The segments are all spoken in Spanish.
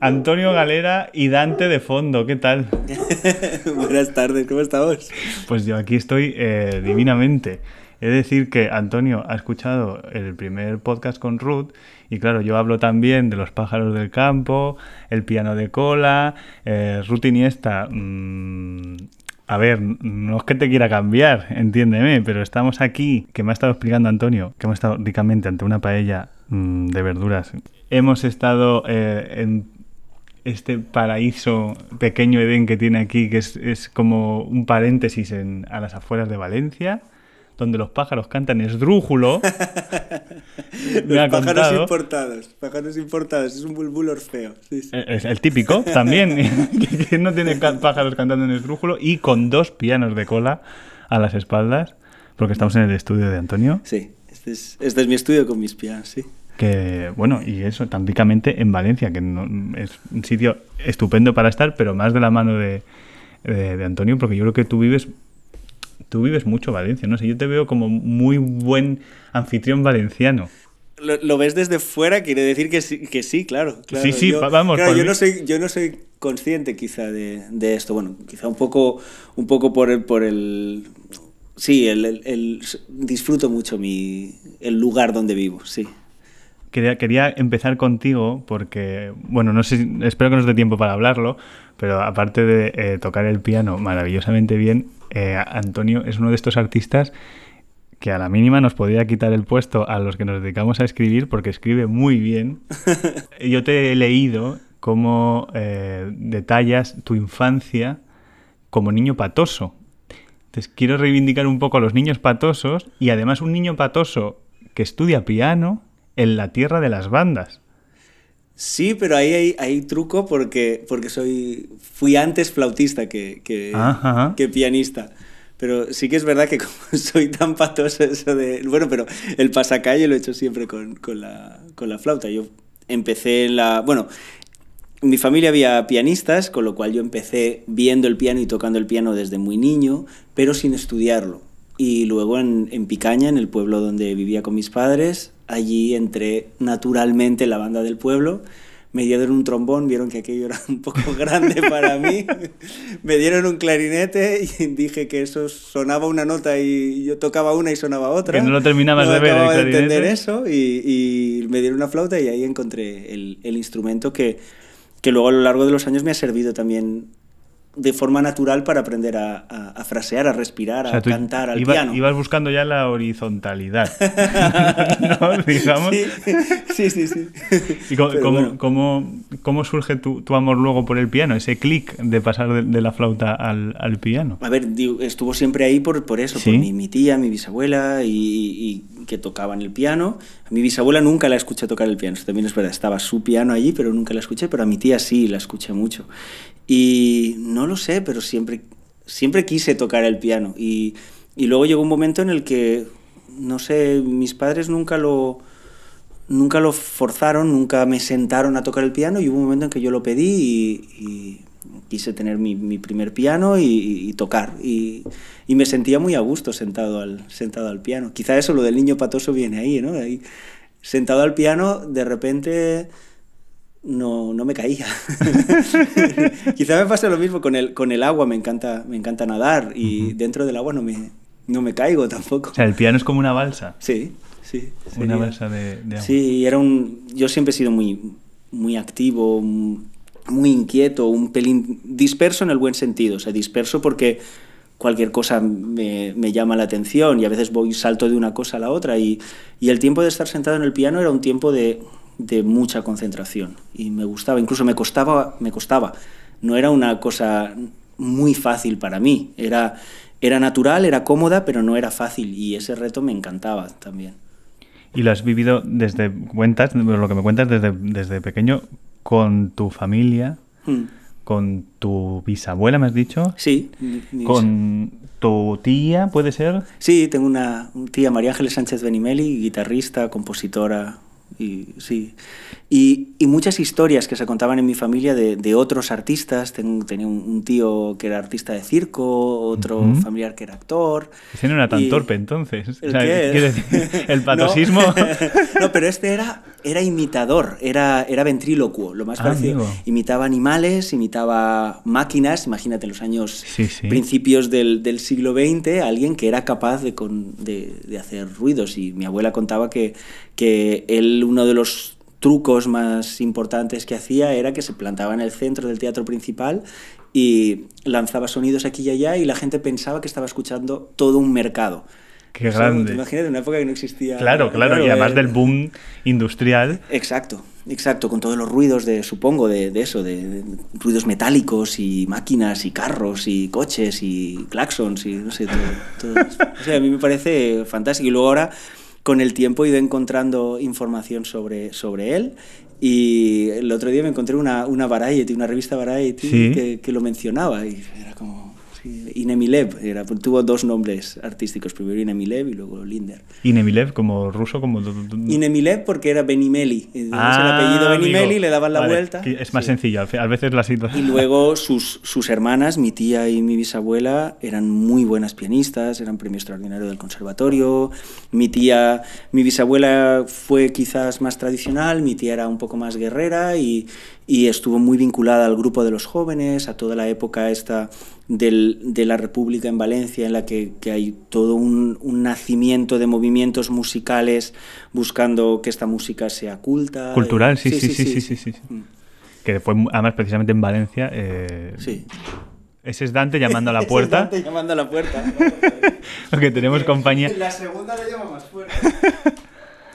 Antonio Galera y Dante de fondo, ¿qué tal? Buenas tardes, ¿cómo estamos? Pues yo aquí estoy eh, divinamente. He de decir que Antonio ha escuchado el primer podcast con Ruth y claro, yo hablo también de los pájaros del campo, el piano de cola, eh, Ruth Iniesta. mmm, a ver, no es que te quiera cambiar, entiéndeme, pero estamos aquí, que me ha estado explicando Antonio, que hemos estado ricamente ante una paella mmm, de verduras. Hemos estado eh, en este paraíso pequeño Edén que tiene aquí, que es, es como un paréntesis en, a las afueras de Valencia, donde los pájaros cantan esdrújulo. Los pájaros importados, pájaros importados, es un bulbul orfeo. Sí, sí. Es el típico también, que, que no tiene pájaros cantando en esdrújulo y con dos pianos de cola a las espaldas, porque estamos en el estudio de Antonio. Sí, este es, este es mi estudio con mis pianos, sí. Que, bueno, y eso, tan ricamente en Valencia, que no- es un sitio estupendo para estar, pero más de la mano de, de- de Antonio, porque yo creo que tú vives, tú vives mucho Valencia, no sé, yo te veo como muy buen anfitrión valenciano. Lo, lo ves desde fuera, quiere decir que sí, que sí claro. claro. Sí, sí, yo, va- vamos, claro, yo, mí. no soy, yo no soy consciente quizá de, de esto. Bueno, quizá un poco, un poco por el... Por el sí, el, el- el- disfruto mucho mi, el lugar donde vivo, sí. Quería, quería empezar contigo porque, bueno, no sé, espero que nos dé tiempo para hablarlo, pero aparte de eh, tocar el piano maravillosamente bien, eh, Antonio es uno de estos artistas que a la mínima nos podría quitar el puesto a los que nos dedicamos a escribir porque escribe muy bien. Yo te he leído cómo eh, detallas tu infancia como niño patoso. Entonces quiero reivindicar un poco a los niños patosos y además un niño patoso que estudia piano en la tierra de las bandas. Sí, pero ahí hay, hay truco porque, porque soy, fui antes flautista que, que, Ajá. que pianista. Pero sí que es verdad que como soy tan patoso eso de... Bueno, pero el pasacalle lo he hecho siempre con, con, la, con la flauta. Yo empecé en la... Bueno, en mi familia había pianistas, con lo cual yo empecé viendo el piano y tocando el piano desde muy niño, pero sin estudiarlo. Y luego en, en Picaña, en el pueblo donde vivía con mis padres, allí entré naturalmente en la banda del pueblo. Me dieron un trombón, vieron que aquello era un poco grande para mí. Me dieron un clarinete y dije que eso sonaba una nota y yo tocaba una y sonaba otra. Que no lo terminabas No de ver, el de entender eso y, y me dieron una flauta y ahí encontré el, el instrumento que, que luego a lo largo de los años me ha servido también de forma natural para aprender a, a- a frasear, a respirar, O sea, a cantar al iba- piano. ibas buscando ya la horizontalidad, ¿no? digamos. Sí, sí, sí. sí. ¿Y cómo, bueno. cómo- cómo surge tu, tu amor luego por el piano? Ese clic de pasar de, de la flauta al, al piano. A ver, estuvo siempre ahí por, por eso, ¿Sí? por mi, mi tía, mi bisabuela y, y que tocaban el piano. A mi bisabuela nunca la escuché tocar el piano, eso también es verdad, estaba su piano allí, pero nunca la escuché, pero a mi tía sí la escuché mucho. Y no lo sé, pero siempre, siempre quise tocar el piano. Y, y luego llegó un momento en el que, no sé, mis padres nunca lo, nunca lo forzaron, nunca me sentaron a tocar el piano y hubo un momento en que yo lo pedí y, quise tener mi, mi primer piano y, tocar. Y, y me sentía muy a gusto sentado al, sentado al piano. Quizá eso, lo del niño patoso viene ahí, ¿no? Ahí, sentado al piano, de repente no, no me caía. Quizá me pasa lo mismo con el, con el agua, me encanta, me encanta nadar y dentro del agua no me, no me caigo tampoco. O sea, el piano es como una balsa. Sí, sí. Una balsa de, de agua. Sí, era un. Yo siempre he sido muy, muy activo, muy inquieto, un pelín disperso en el buen sentido. O sea, disperso porque cualquier cosa me, me llama la atención y a veces voy salto de una cosa a la otra. Y, y el tiempo de estar sentado en el piano era un tiempo de, de mucha concentración y me gustaba. Incluso me costaba, me costaba. No era una cosa muy fácil para mí. Era, era natural, era cómoda, pero no era fácil y ese reto me encantaba también. Y lo has vivido desde, cuentas, lo que me cuentas desde, desde pequeño, con tu familia, Hmm. con tu bisabuela, me has dicho. Sí. Con tu tía, ¿puede ser? Sí, tengo una tía, María Ángeles Sánchez Benimeli, guitarrista, compositora, y sí. Y, y muchas historias que se contaban en mi familia de, de otros artistas. Ten- tenía un, un tío que era artista de circo, otro familiar que era actor. Ese no era tan Y- torpe entonces. O ¿El sea, qué? el No. patosismo. No, pero este era, era imitador, era, era ventrílocuo, lo más Ah, parecido. amigo. Imitaba animales, imitaba máquinas, imagínate en los años Sí, sí. principios del, del siglo XX, alguien que era capaz de, con- de- de hacer ruidos. Y mi abuela contaba que, que él, uno de los trucos más importantes que hacía era que se plantaba en el centro del teatro principal y lanzaba sonidos aquí y allá y la gente pensaba que estaba escuchando todo un mercado. Qué Eso, grande. Imagínate, una época que no existía... Claro, claro, y además del boom industrial. Exacto, exacto, con todos los ruidos de, supongo, de, de eso, de, de ruidos metálicos y máquinas y carros y coches y claxons y no sé, todo, todo. O sea, a mí me parece fantástico. Y luego ahora, con el tiempo, he ido encontrando información sobre, sobre él. Y el otro día me encontré una, una Variety, una revista Variety Sí. que, que lo mencionaba y era como... sí, Inemilev, era, tuvo dos nombres artísticos, primero Inemilev y luego Linder. Y Nemilev como ruso, como... Inemilev porque era Benimeli. Es el Ah, apellido Benimeli, amigo. le daban la Vale, vuelta. Es más Sí. sencillo, a veces la Y situación... luego sus, sus hermanas, mi tía y mi bisabuela, eran muy buenas pianistas, eran premio extraordinario del conservatorio. Mi tía, mi bisabuela fue quizás más tradicional, mi tía era un poco más guerrera y, y estuvo muy vinculada al grupo de los jóvenes, a toda la época esta del- de la República en Valencia, en la que, que hay todo un, un nacimiento de movimientos musicales buscando que esta música sea culta. Cultural, sí, sí, sí, sí, sí, sí. Mm, Que fue además precisamente en Valencia. eh, sí. Ese es Dante llamando a la puerta. Dante llamando a la puerta. Porque tenemos compañía. La segunda le llama más fuerte.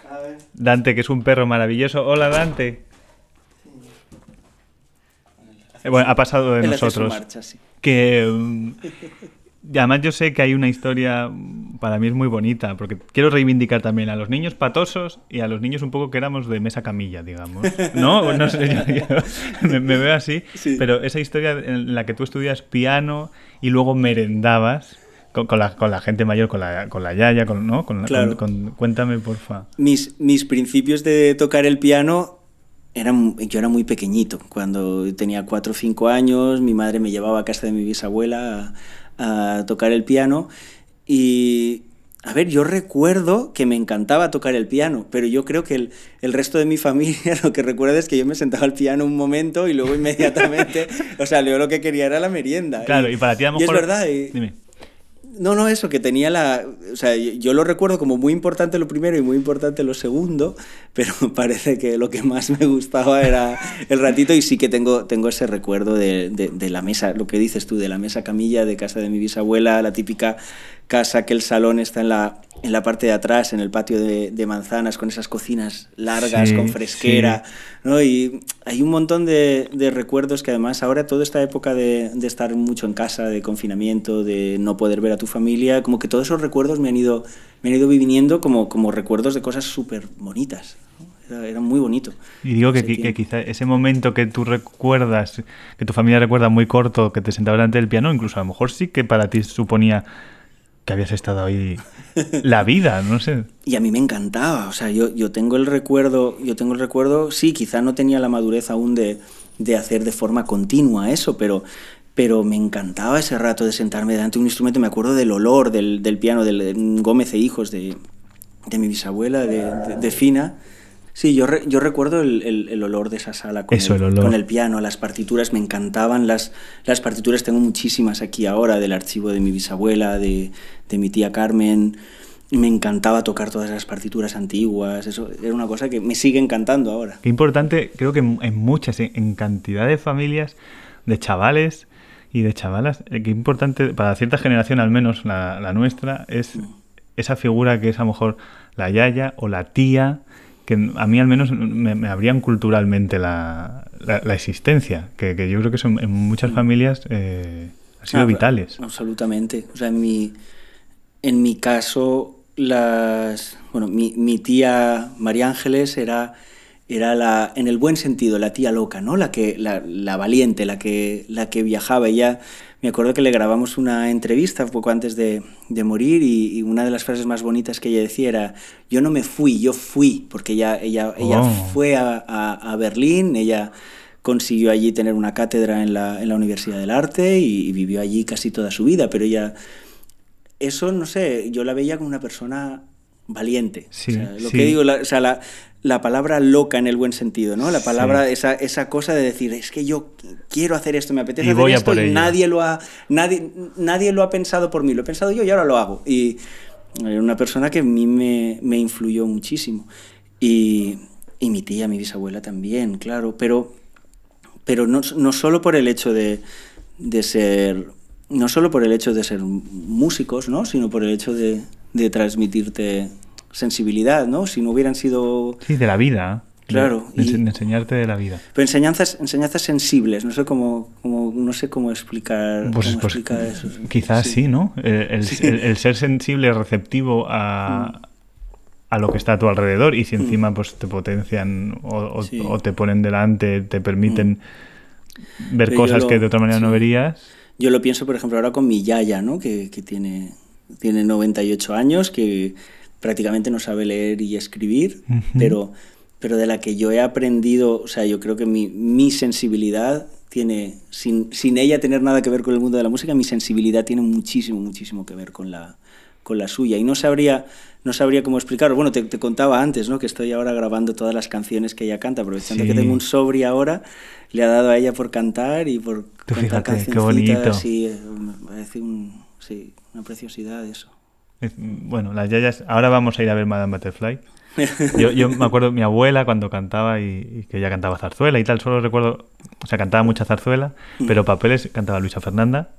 A ver. Dante, que es un perro maravilloso. Hola, Dante. Eh, Bueno, ha pasado de Él hace su nosotros. marcha, sí. Que. mm, y además, yo sé que hay una historia. mm, Para mí es muy bonita. Porque quiero reivindicar también a los niños patosos y a los niños un poco que éramos de mesa camilla, digamos. ¿No? No sé, yo, yo me, me veo así. Sí. Pero esa historia en la que tú estudias piano y luego merendabas. Con, con la, con la gente mayor, con la, con la yaya, con, ¿no? Con, Claro. cuéntame, porfa. Mis, mis principios de tocar el piano eran, yo era muy pequeñito. Cuando tenía 4 o 5 años, mi madre me llevaba a casa de mi bisabuela a, a tocar el piano. Y, a ver, yo recuerdo que me encantaba tocar el piano, pero yo creo que el, el resto de mi familia lo que recuerda es que yo me sentaba al piano un momento y luego inmediatamente, o sea, yo lo que quería era la merienda. Claro, y para ti a lo y es mejor- verdad. y- Dime. No, no, eso, que tenía la... O sea, yo lo recuerdo como muy importante lo primero y muy importante lo segundo, pero parece que lo que más me gustaba era el ratito y sí que tengo, tengo ese recuerdo de, de- de la mesa, lo que dices tú, de la mesa camilla de casa de mi bisabuela, la típica casa que el salón está en la, en la parte de atrás, en el patio de, de manzanas, con esas cocinas largas, Sí, con fresquera, sí. ¿no? Y hay un montón de, de recuerdos que además ahora toda esta época de, de estar mucho en casa, de confinamiento, de no poder ver a tu familia, como que todos esos recuerdos me han ido, me han ido viniendo como, como recuerdos de cosas súper bonitas. ¿no? Era, era muy bonito. Y digo que, que quizá ese momento que tú recuerdas, que tu familia recuerda muy corto, que te sentabas delante del piano, incluso a lo mejor sí que para ti suponía que habías estado ahí la vida, no sé. Y a mí me encantaba, o sea, yo, yo tengo el recuerdo, yo tengo el recuerdo, sí, quizá no tenía la madurez aún de, de hacer de forma continua eso, pero, pero me encantaba ese rato de sentarme delante de un instrumento, me acuerdo del olor del, del piano, del de Gómez e Hijos, de, de mi bisabuela, de, de- de Fina. Sí, yo, re- yo recuerdo el, el- el olor de esa sala con, Eso, el, con el piano, las partituras, me encantaban las, las partituras, tengo muchísimas aquí ahora, del archivo de mi bisabuela, de, de mi tía Carmen, me encantaba tocar todas las partituras antiguas, eso era una cosa que me sigue encantando ahora. Qué importante, creo que en, en muchas, en, en cantidad de familias, de chavales y de chavalas, eh, qué importante, para cierta generación al menos, la, la nuestra, es esa figura que es a lo mejor la yaya o la tía, que a mí al menos me, me abrían culturalmente la, la- la existencia, que, que yo creo que son en muchas familias eh, han sido Ah, vitales. Absolutamente. O sea, en mi, en mi caso, las, bueno, mi, mi tía María Ángeles era, era la, en el buen sentido, la tía loca, ¿no? La, que, la, la valiente, la que, la que viajaba. Ella, me acuerdo que le grabamos una entrevista poco antes de, de morir y, y, una de las frases más bonitas que ella decía era, yo no me fui, yo fui, porque ella, ella, ella Oh. fue a, a, a Berlín, ella consiguió allí tener una cátedra en la, en la Universidad del Arte y, y vivió allí casi toda su vida, pero ella, eso, no sé, yo la veía como una persona valiente. Sí, o sea, lo sí. que digo, la, o sea, la, la palabra loca en el buen sentido, ¿no? La palabra, esa, esa cosa de decir, es que yo quiero hacer esto, me apetece Y hacer voy a esto por y ello. nadie lo, ha, nadie, nadie lo ha pensado por mí, lo he pensado yo y ahora lo hago. Y era una persona que a mí me, me influyó muchísimo. Y, y mi tía, mi bisabuela también, claro, pero, pero no, no solo por el hecho de, de ser no solo por el hecho de ser músicos, ¿no? sino por el hecho de, de transmitirte sensibilidad, ¿no? Si no hubieran sido... Sí, de la vida. Claro, De, de y- ense- de enseñarte de la vida. Pero enseñanzas, enseñanzas sensibles, no sé cómo, cómo- no sé cómo explicar, Pues, cómo pues, explicar eso. quizás sí, ¿no? El, el- Sí. el- el ser sensible, receptivo a, a lo que está a tu alrededor y si encima pues te potencian o, o- Mm. Sí. Mm. o te ponen delante, te permiten ver Pero yo cosas lo- que de otra manera no verías. Yo lo pienso, por ejemplo, ahora con mi Yaya, ¿no? que, que tiene, tiene 98 años, que prácticamente no sabe leer y escribir, Ujú. pero, pero de la que yo he aprendido, o sea, yo creo que mi, mi sensibilidad tiene, sin, sin ella tener nada que ver con el mundo de la música, mi sensibilidad tiene muchísimo, muchísimo que ver con la, con la suya. Y no sabría, no sabría cómo explicarlo. Bueno, te, te contaba antes, ¿no? Que estoy ahora grabando todas las canciones que ella canta, aprovechando Sí. que tengo un sobri ahora, le ha dado a ella por cantar y por Tú contar fíjate, qué bonito. Sí, eh, me parece un, sí, una preciosidad eso. Bueno, las yayas. Ahora vamos a ir a ver Madame Butterfly. Yo, yo me acuerdo mi abuela cuando cantaba y, y que ella cantaba zarzuela y tal. Solo recuerdo, o sea, cantaba mucha zarzuela, Mm. pero papeles cantaba Luisa Fernanda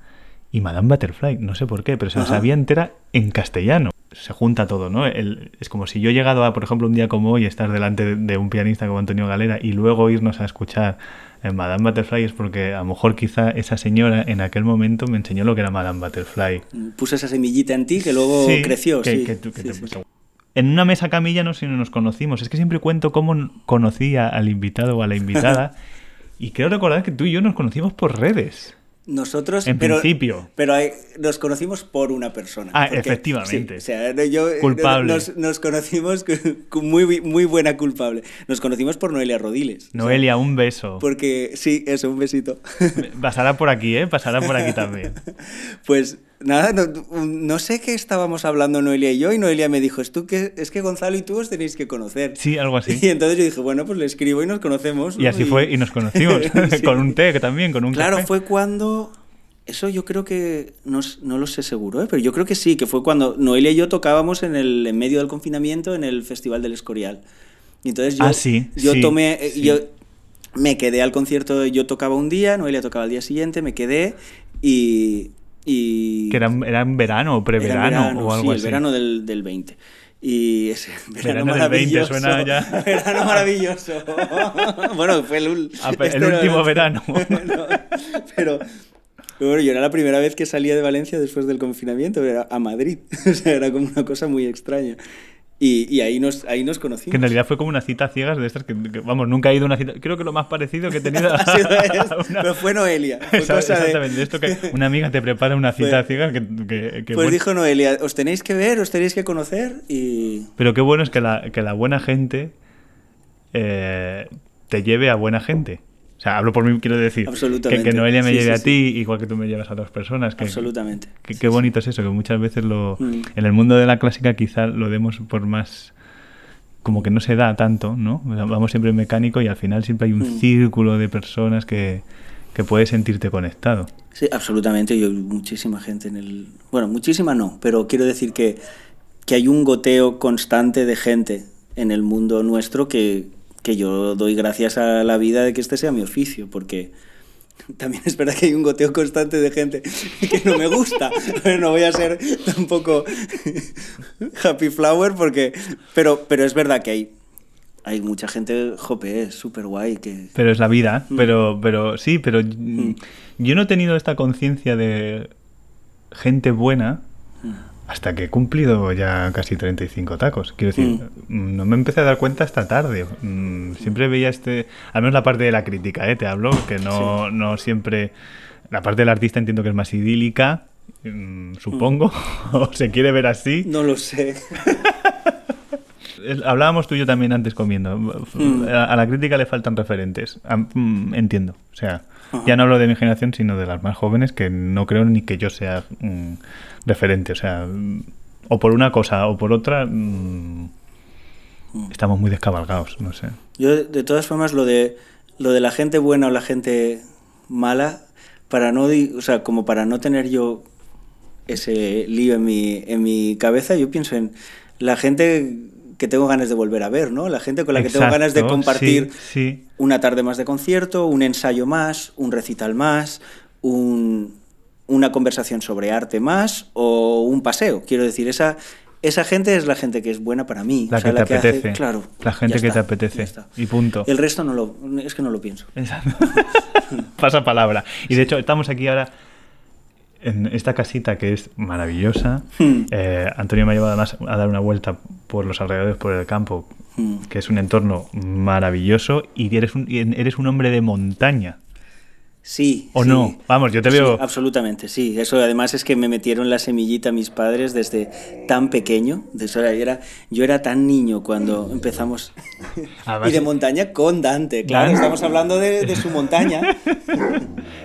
y Madame Butterfly. No sé por qué, pero se la sabía entera en castellano. Se junta todo, ¿no? El- es como si yo he llegado a, por ejemplo, un día como hoy, estar delante de, de un pianista como Antonio Galera y luego irnos a escuchar Madame Butterfly es porque a lo mejor quizá esa señora en aquel momento me enseñó lo que era Madame Butterfly. Puse esa semillita en ti que luego Sí, creció. que- sí. que que Sí, te puso-. En una mesa camilla no sé si nos conocimos. Es que siempre cuento cómo n- conocí a- al invitado o a la invitada. y creo recordar que tú y yo nos conocimos por redes. Nosotros, En pero, principio. pero hay- nos conocimos por una persona. Ah, efectivamente. sí, o sea, yo, Culpable. Nos, nos conocimos con muy, muy buena culpable. Nos conocimos por Noelia Rodiles. o sea, Noelia, un beso. porque, sí, eso, un besito. Pasará por aquí, ¿eh? Pasará por aquí también. Pues nada, no, no sé qué estábamos hablando Noelia y yo, y Noelia me dijo, es, tú que, es que Gonzalo y tú os tenéis que conocer. Sí, algo así. Y entonces yo dije, bueno, pues le escribo y nos conocemos. Y así fue, y nos conocimos. Sí. con un té que también, con un Claro, café. fue cuando... Eso yo creo que... No, no lo sé seguro, ¿eh? pero yo creo que sí, que fue cuando Noelia y yo tocábamos en, el, en medio del confinamiento en el Festival del Escorial. Y entonces yo, Ah, sí, yo sí, tomé... eh, sí. Yo me quedé al concierto, yo tocaba un día, Noelia tocaba al día siguiente, me quedé y... y Que era, era en verano o era preverano o algo sí, así. el verano del, del 20. Y ese verano, Verano del 20 maravilloso. suena ya. Verano maravilloso. bueno, fue el, Ah, el este último verano. No, pero, pero bueno, yo era la primera vez que salía de Valencia después del confinamiento, era a Madrid. O sea, era como una cosa muy extraña. Y, y ahí, nos, ahí nos conocimos. Que en realidad fue como una cita ciegas de estas que, que, vamos, nunca he ido a una cita. Creo que lo más parecido que he tenido Ha sido a eso, una- Pero fue Noelia. Fue Esa- cosa de- Exactamente, esto que una amiga te prepara una cita Fue- ciega que, que- que Pues bueno. dijo Noelia, os tenéis que ver, os tenéis que conocer y... Pero qué bueno es que la, que la buena gente eh, te lleve a buena gente. O sea, hablo por mí, quiero decir. Que, que Noelia me Sí, lleve sí, a ti, igual que tú me llevas a otras personas. Que, Absolutamente. que- qué bonito es eso, que muchas veces lo, Mm. en el mundo de la clásica quizá lo demos por más... Como que no se da tanto, ¿no? Vamos siempre en mecánico y al final siempre hay un Mm. círculo de personas que, que puedes sentirte conectado. Sí, absolutamente. Yo muchísima gente en el... Bueno, muchísima no, pero quiero decir que, que hay un goteo constante de gente en el mundo nuestro que, que yo doy gracias a la vida de que este sea mi oficio, porque también es verdad que hay un goteo constante de gente que no me gusta. Pero no voy a ser tampoco happy flower porque... Pero, pero es verdad que hay, hay mucha gente, jope, es súper guay que... Pero es la vida, Mm. pero, pero sí, pero mm, yo no he tenido esta conciencia de gente buena hasta que he cumplido ya casi 35 tacos. Quiero decir, mm, no me empecé a dar cuenta hasta tarde. Mm, siempre veía este, al menos la parte de la crítica, ¿eh? te hablo, que no, no siempre... La parte del artista entiendo que es más idílica, mm, supongo, o se quiere ver así. No lo sé. Hablábamos tú y yo también antes comiendo. Mm. A, la crítica le faltan referentes. Mm, entiendo. O sea, Ajá. ya no hablo de mi generación, sino de las más jóvenes, que no creo ni que yo sea mm, referente. O sea, mm, o por una cosa o por otra, mm, estamos muy descabalgados, no sé. Yo, de- todas formas, lo de, lo de la gente buena o la gente mala, para no, o sea, como para no tener yo ese lío en mi, en mi cabeza, yo pienso en la gente que tengo ganas de volver a ver, ¿no? La gente con la que tengo ganas de compartir sí, sí. una tarde más de concierto, un ensayo más, un recital más, un- una conversación sobre arte más o un paseo. Quiero decir, esa, esa gente es la gente que es buena para mí. La o sea, que te hace- apetece. claro. La gente que está, te apetece. Y punto. El resto no lo, es que no lo pienso. Pasa palabra. Y de hecho, estamos aquí ahora en esta casita que es maravillosa. Hmm. Eh, Antonio me ha llevado además a dar una vuelta por los alrededores, por el campo, Hmm. que es un entorno maravilloso y eres un, eres un hombre de montaña. Sí. ¿O sí. no? Vamos, yo te Sí, veo- absolutamente, sí. Eso además es que me metieron la semillita mis padres desde tan pequeño. De eso era, yo, era, tan niño cuando empezamos. Además- y de montaña con Dante, claro. Estamos hablando de, de su montaña.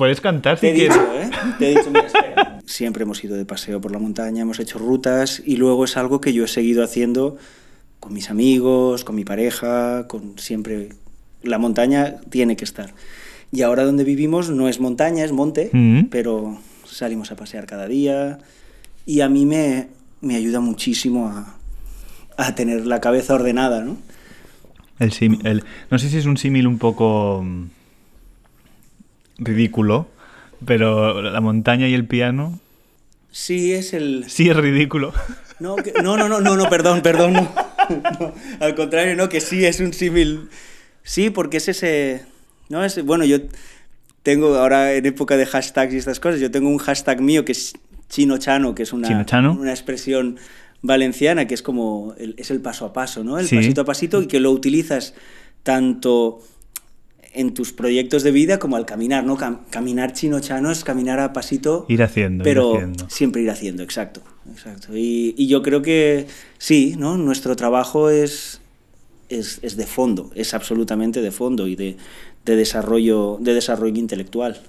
Puedes cantar si Te he quieres. dicho, ¿eh? Te he dicho, mira, espera. Siempre hemos ido de paseo por la montaña, hemos hecho rutas y luego es algo que yo he seguido haciendo con mis amigos, con mi pareja, con siempre... La montaña tiene que estar. Y ahora donde vivimos no es montaña, es monte, Mm. pero salimos a pasear cada día y a mí me, me ayuda muchísimo a, a tener la cabeza ordenada, ¿no? El el- no sé si es un símil un poco mm, ridículo, pero la montaña y el piano Sí, es el... sí es ridículo. No, que- no, no, no, no, no, perdón, perdón. No. No, al contrario, no, que sí es un símil. Sí, porque es ese. No, es, bueno, yo tengo ahora en época de hashtags y estas cosas, yo tengo un hashtag mío que es chino-chano, que es una, una expresión valenciana que es como. el- es el paso a paso, ¿no? El Sí. pasito a pasito y que lo utilizas tanto en tus proyectos de vida como al caminar, ¿no? Cam- caminar chino-chano es caminar a pasito Ir haciendo, ir pero haciendo. siempre ir haciendo, exacto. exacto. Y, y yo creo que sí, ¿no? Nuestro trabajo es, es, es de fondo, es absolutamente de fondo y de, de desarrollo, de desarrollo intelectual.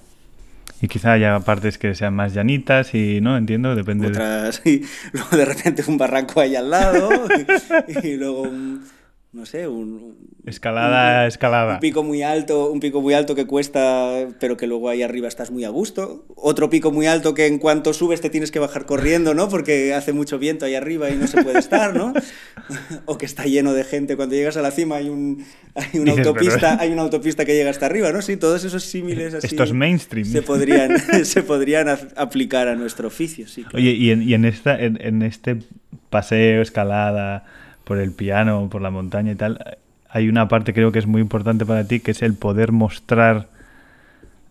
Y quizá haya partes que sean más llanitas y no entiendo, depende de... Otras, y luego de repente un barranco ahí al lado y, y luego un, no sé, un, Escalada, un- escalada. Un pico muy alto, un pico muy alto que cuesta, pero que luego ahí arriba estás muy a gusto. Otro pico muy alto que en cuanto subes te tienes que bajar corriendo, ¿no? Porque hace mucho viento ahí arriba y no se puede estar, ¿no? O que está lleno de gente. Cuando llegas a la cima hay, un, hay una Dices, autopista, pero- hay una autopista que llega hasta arriba, ¿no? Sí, todos esos símiles así. Esto es mainstream. Se podrían, se podrían aplicar a nuestro oficio, sí. claro. Oye, y en, y en esta, en, en este paseo, escalada, por el piano, por la montaña y tal, hay una parte creo que es muy importante para ti, que es el poder mostrar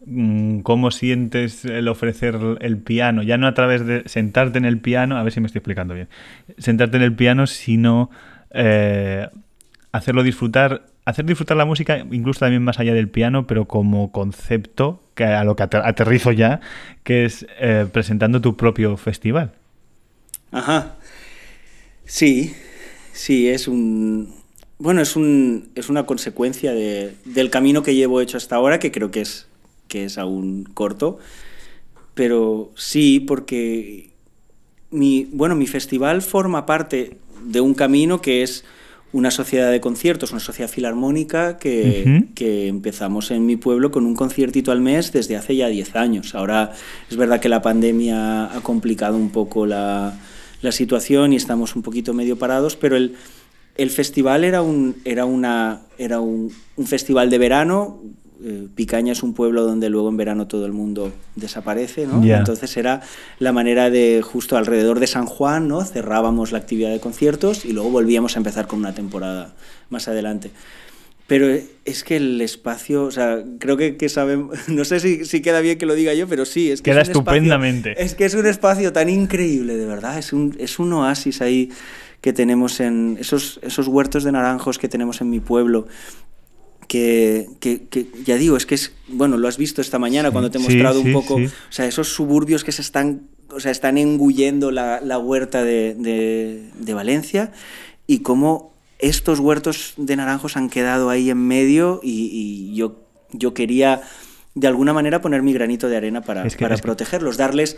mm, cómo sientes el ofrecer el piano, ya no a través de sentarte en el piano, a ver si me estoy explicando bien, sentarte en el piano, sino eh, hacerlo disfrutar, hacer disfrutar la música incluso también más allá del piano, pero como concepto, que a lo que ater- aterrizo ya, que es eh, presentando tu propio festival. Ajá. Sí, sí, es un. Bueno, es, un, es una consecuencia de- del camino que llevo hecho hasta ahora, que creo que es, que es aún corto. Pero sí, porque mi, bueno, mi festival forma parte de un camino que es una sociedad de conciertos, una sociedad filarmónica que, que empezamos en mi pueblo con un conciertito al mes desde hace ya 10 años. Ahora es verdad que la pandemia ha complicado un poco la, la situación y estamos un poquito medio parados, pero el, el festival era un, era una, era un, un festival de verano. Eh, Picaña es un pueblo donde luego en verano todo el mundo desaparece, ¿no? Ya. Entonces era la manera de, justo alrededor de San Juan, ¿no? Cerrábamos la actividad de conciertos y luego volvíamos a empezar con una temporada más adelante. Pero es que el espacio, o sea, creo que, que sabemos, no sé si, si, queda bien que lo diga yo, pero sí, es que... Queda es un estupendamente. Espacio, es que es un espacio tan increíble, de verdad, es un, es un oasis ahí que tenemos en esos, esos huertos de naranjos que tenemos en mi pueblo. Que, que, que, ya digo, es que es, bueno, lo has visto esta mañana sí, cuando te he mostrado sí, un poco, o sea, esos suburbios que se están, o sea, están engullendo la, la huerta de, de, de Valencia y cómo estos huertos de naranjos han quedado ahí en medio y, y yo, yo quería de alguna manera poner mi granito de arena para, es que, para protegerlos, darles...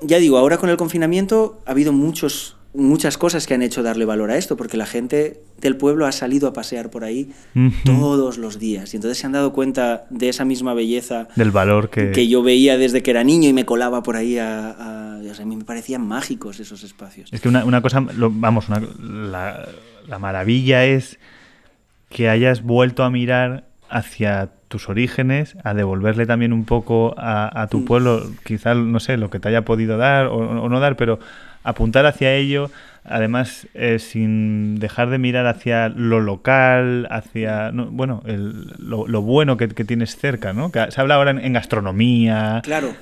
Ya digo, ahora con el confinamiento ha habido muchos, muchas cosas que han hecho darle valor a esto, porque la gente del pueblo ha salido a pasear por ahí uh -huh. todos los días y entonces se han dado cuenta de esa misma belleza del valor que, que yo veía desde que era niño y me colaba por ahí a, a, a mí me parecían mágicos esos espacios. Es que una, una cosa, lo, vamos, una, la, la maravilla es que hayas vuelto a mirar hacia tus orígenes, a devolverle también un poco a, a tu pueblo, quizá, no sé, lo que te haya podido dar o, o no dar, pero apuntar hacia ello, además eh, sin dejar de mirar hacia lo local, hacia, no, bueno, el, lo, lo, bueno que, que, tienes cerca, ¿no? Que se habla ahora en, en gastronomía. Claro.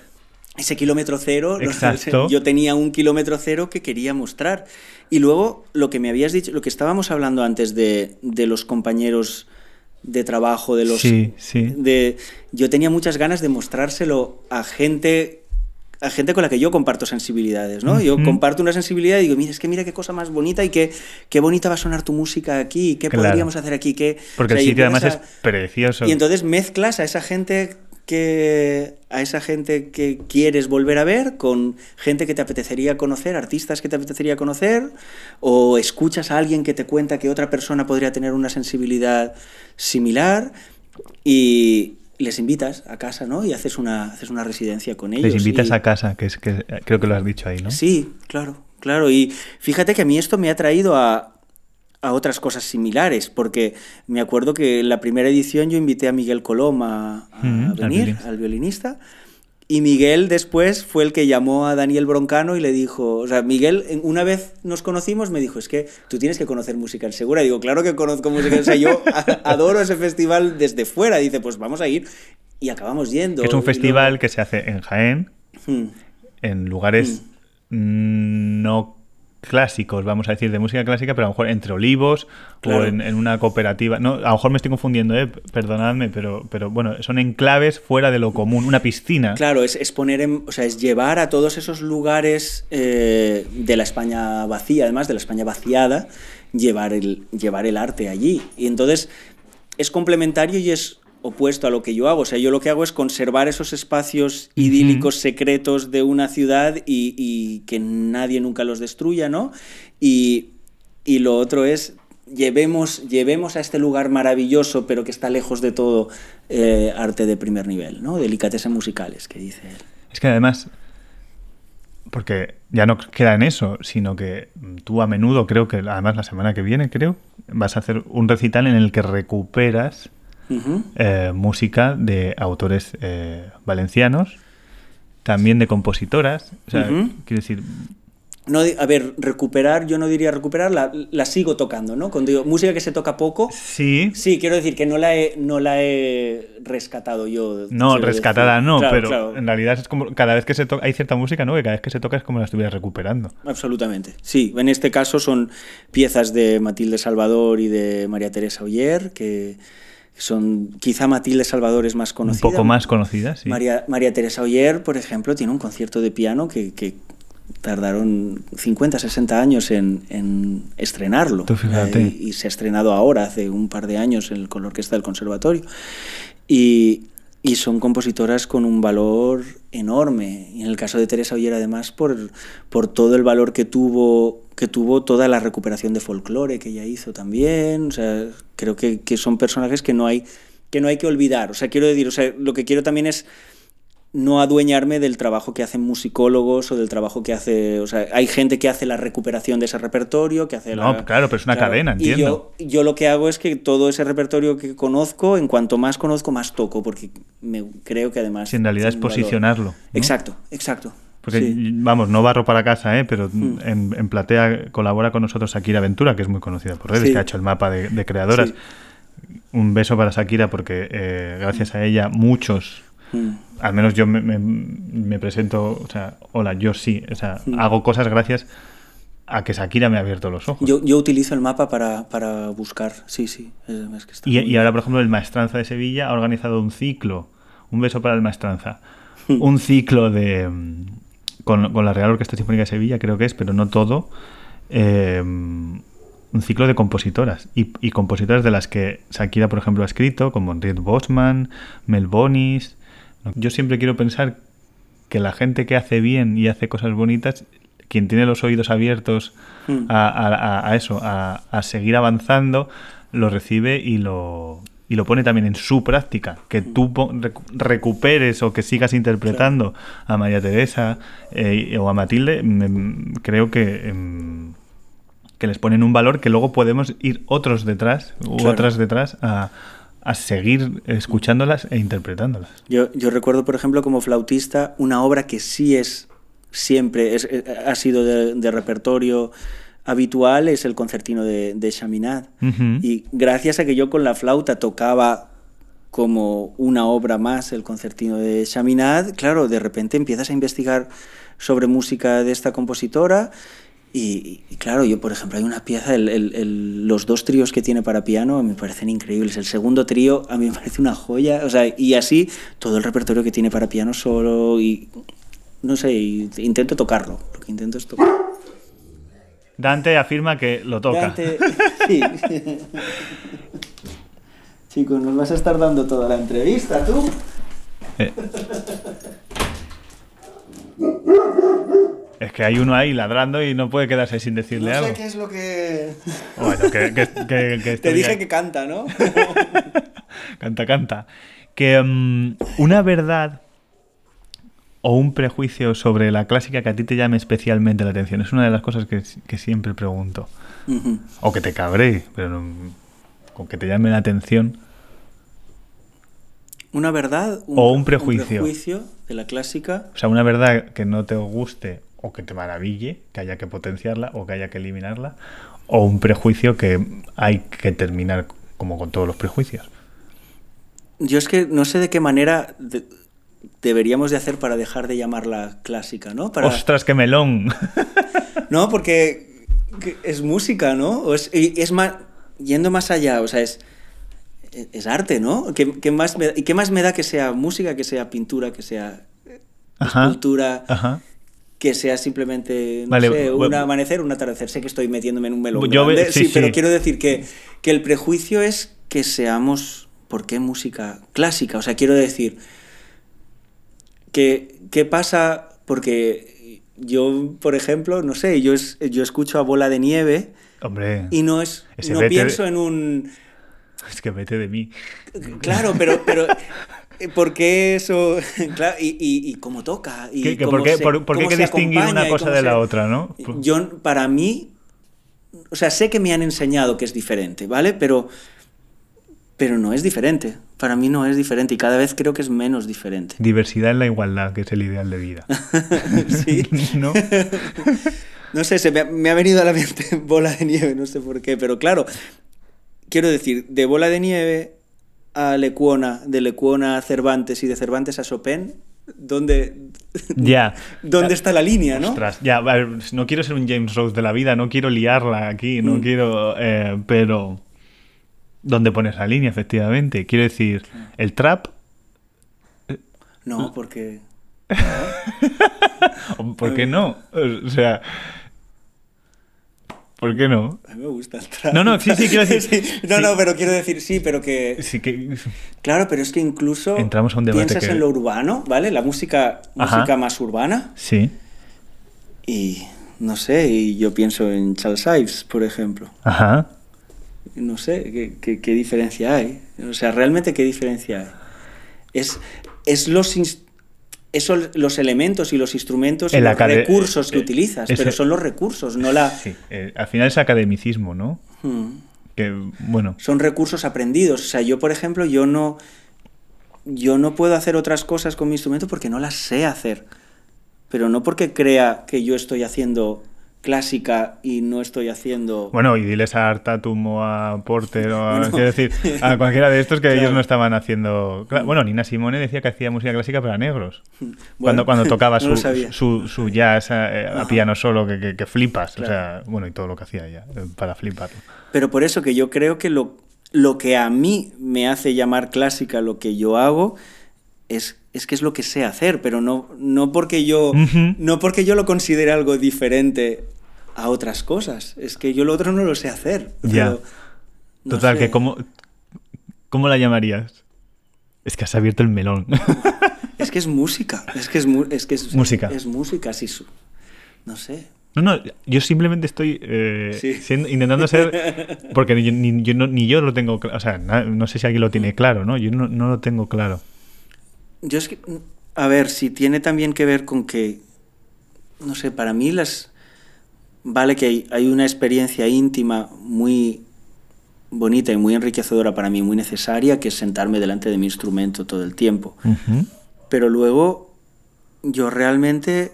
Ese kilómetro cero, Exacto. yo tenía un kilómetro cero que quería mostrar. Y luego lo que me habías dicho, lo que estábamos hablando antes de, de los compañeros de trabajo, de los... Sí, sí. De, yo tenía muchas ganas de mostrárselo a gente a gente con la que yo comparto sensibilidades, ¿no? Uh -huh. Yo comparto una sensibilidad y digo, mira, es que mira qué cosa más bonita y qué, qué bonita va a sonar tu música aquí, qué claro. podríamos hacer aquí, qué... Porque o sea, el sitio además a... es precioso. Y entonces mezclas a esa gente que a esa gente que quieres volver a ver con gente que te apetecería conocer, artistas que te apetecería conocer, o escuchas a alguien que te cuenta que otra persona podría tener una sensibilidad similar y, les invitas a casa, ¿no? Y haces una, haces una residencia con ellos. Les invitas y... a casa, que es que creo que lo has dicho ahí, ¿no? Sí, claro, claro. Y fíjate que a mí esto me ha traído a, a otras cosas similares, porque me acuerdo que en la primera edición yo invité a Miguel Colom a, a mm, venir, al violinista, y Miguel después fue el que llamó a Daniel Broncano y le dijo, o sea, Miguel, una vez nos conocimos, me dijo, es que tú tienes que conocer música en Segura. Y digo, claro que conozco música en Segura, yo adoro ese festival desde fuera. Dice, pues vamos a ir. Y acabamos yendo. Es un festival luego... que se hace en Jaén, hmm. en lugares hmm. no clásicos, vamos a decir, de música clásica, pero a lo mejor entre olivos claro. o en, en, una cooperativa. No, a lo mejor me estoy confundiendo, ¿eh? perdonadme, pero, pero bueno, son enclaves fuera de lo común, una piscina. Claro, es, es poner, en, o sea, es llevar a todos esos lugares eh, de la España vacía, además de la España vaciada, llevar el, llevar el arte allí. Y entonces es complementario y es opuesto a lo que yo hago. O sea, yo lo que hago es conservar esos espacios idílicos, uh -huh. secretos de una ciudad y, y, que nadie nunca los destruya, ¿no? Y, y lo otro es llevemos, llevemos a este lugar maravilloso, pero que está lejos de todo, eh, arte de primer nivel, ¿no? Delicatessen musicales, que dice él. Es que además, porque ya no queda en eso, sino que tú a menudo, creo que además la semana que viene, creo, vas a hacer un recital en el que recuperas Uh -huh. eh, música de autores eh, valencianos, también de compositoras. O sea, uh -huh. quiero decir. No, a ver, recuperar, yo no diría recuperar, la, la sigo tocando, ¿no? Cuando digo música que se toca poco. Sí. Sí, quiero decir que no la he, no la he rescatado yo. No, rescatada decir. no, claro, pero claro. en realidad es como cada vez que se toca, hay cierta música, ¿no? Que cada vez que se toca es como la estuvieras recuperando. Absolutamente. Sí, en este caso son piezas de Matilde Salvador y de María Teresa Oyer, que son quizá Matilde Salvador es más conocida. Un poco más conocida, sí. María, María Teresa Oyer, por ejemplo, tiene un concierto de piano que, que tardaron 50, 60 años en, en estrenarlo. Tú fíjate. Eh, y se ha estrenado ahora, hace un par de años, en, con la orquesta del conservatorio. Y, y son compositoras con un valor enorme. Y en el caso de Teresa Oyer, además, por, por todo el valor que tuvo, que tuvo toda la recuperación de folclore que ella hizo también. O sea, creo que, que, son personajes que no, hay, que no hay que olvidar. O sea, quiero decir, o sea, lo que quiero también es no adueñarme del trabajo que hacen musicólogos o del trabajo que hace, o sea, hay gente que hace la recuperación de ese repertorio, que hace no, la... claro, pero es una claro, cadena, entiendo. Y yo, yo, lo que hago es que todo ese repertorio que conozco, en cuanto más conozco, más toco, porque me creo que además... Si en realidad es posicionarlo. ¿no? Exacto, exacto. Porque, sí. vamos, no barro para casa, ¿eh? pero mm. en, en, Platea colabora con nosotros Akira Ventura, que es muy conocida por redes, sí. que ha hecho el mapa de, de creadoras. Un beso para Shakira porque eh, gracias a ella muchos, Mm. al menos yo me, me- me presento, o sea, hola, yo sí, o sea, hago cosas gracias a que Shakira me ha abierto los ojos. Yo, yo utilizo el mapa para, para buscar, sí, sí. Es, que está Y, y ahora, por ejemplo, el Maestranza de Sevilla ha organizado un ciclo, un beso para el Maestranza, un ciclo de mm, con, con la Real Orquesta Sinfónica de Sevilla, creo que es, pero no todo, eh, un ciclo de compositoras y, y compositoras de las que Shakira, por ejemplo, ha escrito, como Riet Bosman, Mel Bonis. Yo siempre quiero pensar que la gente que hace bien y hace cosas bonitas, quien tiene los oídos abiertos Mm. a, a- a- a eso, a, a seguir avanzando, lo recibe y lo, y lo pone también en su práctica. Que tú po- recu- recuperes o que sigas interpretando a María Teresa eh, o a Matilde, me- creo que, em, que les ponen un valor que luego podemos ir otros detrás u Claro. otras detrás a, a seguir escuchándolas e interpretándolas. Yo, yo recuerdo, por ejemplo, como flautista, una obra que sí es siempre, es, eh, ha sido de, de repertorio habitual, es el concertino de, de Chaminade. Y gracias a que yo con la flauta tocaba como una obra más el concertino de Chaminade, claro, de repente empiezas a investigar sobre música de esta compositora y, y claro, yo por ejemplo hay una pieza, el- el- el- los dos tríos que tiene para piano me parecen increíbles. El segundo trío a mí me parece una joya, o sea, y así todo el repertorio que tiene para piano solo y no sé, y intento tocarlo, lo que intento es tocar. Dante afirma que lo toca. Dante, sí. Chicos, nos vas a estar dando toda la entrevista, tú. Eh. Es que hay uno ahí ladrando y no puede quedarse sin decirle No algo. sé qué es lo que... Bueno, que, que- que- que Te dije ahí. que canta, ¿no? Canta, canta. Que mm, una verdad o un prejuicio sobre la clásica que a ti te llame especialmente la atención es una de las cosas que, que siempre pregunto. O que te cabree, pero no- con que te llame la atención. Una verdad O un pre- prejuicio. prejuicio de la clásica. O sea, una verdad que no te guste o que te maraville, que haya que potenciarla o que haya que eliminarla, o un prejuicio que hay que terminar como con todos los prejuicios. Yo es que no sé de qué manera de- deberíamos de hacer para dejar de llamarla clásica, ¿no? Para... ¡Ostras, qué melón! No, porque que es música, ¿no? O es, y es más, yendo más allá, o sea, es, es arte, ¿no? ¿Qué, qué más me, ¿Y qué más me da que sea música, que sea pintura, que sea Ajá. escultura, Ajá. que sea simplemente, no Vale, sé, un bueno. amanecer, un atardecer? Sé que estoy metiéndome en un melón Yo ve- grande, sí, sí, pero sí. quiero decir que, que el prejuicio es que seamos, ¿por qué música clásica? O sea, quiero decir, que, ¿qué pasa? Porque yo, por ejemplo, no sé, yo, es- yo escucho a Bola de Nieve Hombre, y no es no pienso en un es que vete de mí. claro pero pero ¿por qué eso claro, y, y, y cómo toca y ¿Qué- qué- cómo por qué- se- por- por qué que distinguir una cosa de la otra, no? yo para mí o sea sé que me han enseñado que es diferente vale pero pero no es diferente para mí no es diferente y cada vez creo que es menos diferente Diversidad en la igualdad, que es el ideal de vida. sí ¿No? No sé, se me ha, me ha venido a la mente bola de nieve, no sé por qué, pero claro, quiero decir, de bola de nieve a Lecuona, de Lecuona a Cervantes y de Cervantes a Chopin, ¿dónde, Ya. ¿dónde está la línea, no? Ya, no quiero ser un James Rose de la vida, no quiero liarla aquí, no Mm. quiero. eh, pero. ¿Dónde pones la línea, efectivamente? Quiero decir, el trap. No, porque... ¿o ¿Por qué no? O sea. ¿Por qué no? A mí me gusta el trap. No, no, sí, sí, quiero decir- Sí, No, sí. no, pero quiero decir, sí, pero que... Sí que. Claro, pero es que incluso Entramos a un debate piensas que- en lo urbano, ¿vale? La música, Ajá. música más urbana Sí. y... No sé, y yo pienso en Charles Ives, por ejemplo. Ajá. No sé, ¿qué, qué, qué diferencia hay? O sea, realmente qué diferencia hay. Es, es los, ins- eso, los elementos y los instrumentos y los recursos que eh, utilizas, ese- pero son los recursos, no la... Sí. eh, al final es academicismo, ¿no? Hmm. Que, bueno. Son recursos aprendidos. O sea, yo, por ejemplo, yo no, yo no puedo hacer otras cosas con mi instrumento porque no las sé hacer. Pero no porque crea que yo estoy haciendo clásica y no estoy haciendo... Bueno, y diles a Artatum o a Porter o a, Bueno. quiero decir, a cualquiera de estos que Claro. ellos no estaban haciendo... Bueno, Nina Simone decía que hacía música clásica para negros. Bueno, cuando, cuando tocaba no su, su, su jazz eh, a, Ajá. piano solo, que, que- que flipas. O sea, bueno, y todo lo que hacía ella, eh, para fliparlo. Pero por eso que yo creo que lo, lo que a mí me hace llamar clásica lo que yo hago es, es que es lo que sé hacer, pero no, no, porque yo, no porque yo lo considere algo diferente a otras cosas. Es que yo lo otro no lo sé hacer. Ya. pero no Total, sé. que ¿cómo, ¿cómo la llamarías? Es que has abierto el melón. Es que es música. Es que es, mu- es, que es Música. Es música, sí. No sé. No, no, yo simplemente estoy eh, Sí. siendo- intentando ser. Porque ni, ni- yo, no, ni yo lo tengo claro. O sea, na- no sé si alguien lo Mm. tiene claro, ¿no? Yo no, no lo tengo claro. Yo es que, a ver, si tiene también que ver con que, no sé, para mí las... Vale que hay, hay una experiencia íntima muy bonita y muy enriquecedora para mí, muy necesaria, que es sentarme delante de mi instrumento todo el tiempo. Pero luego yo realmente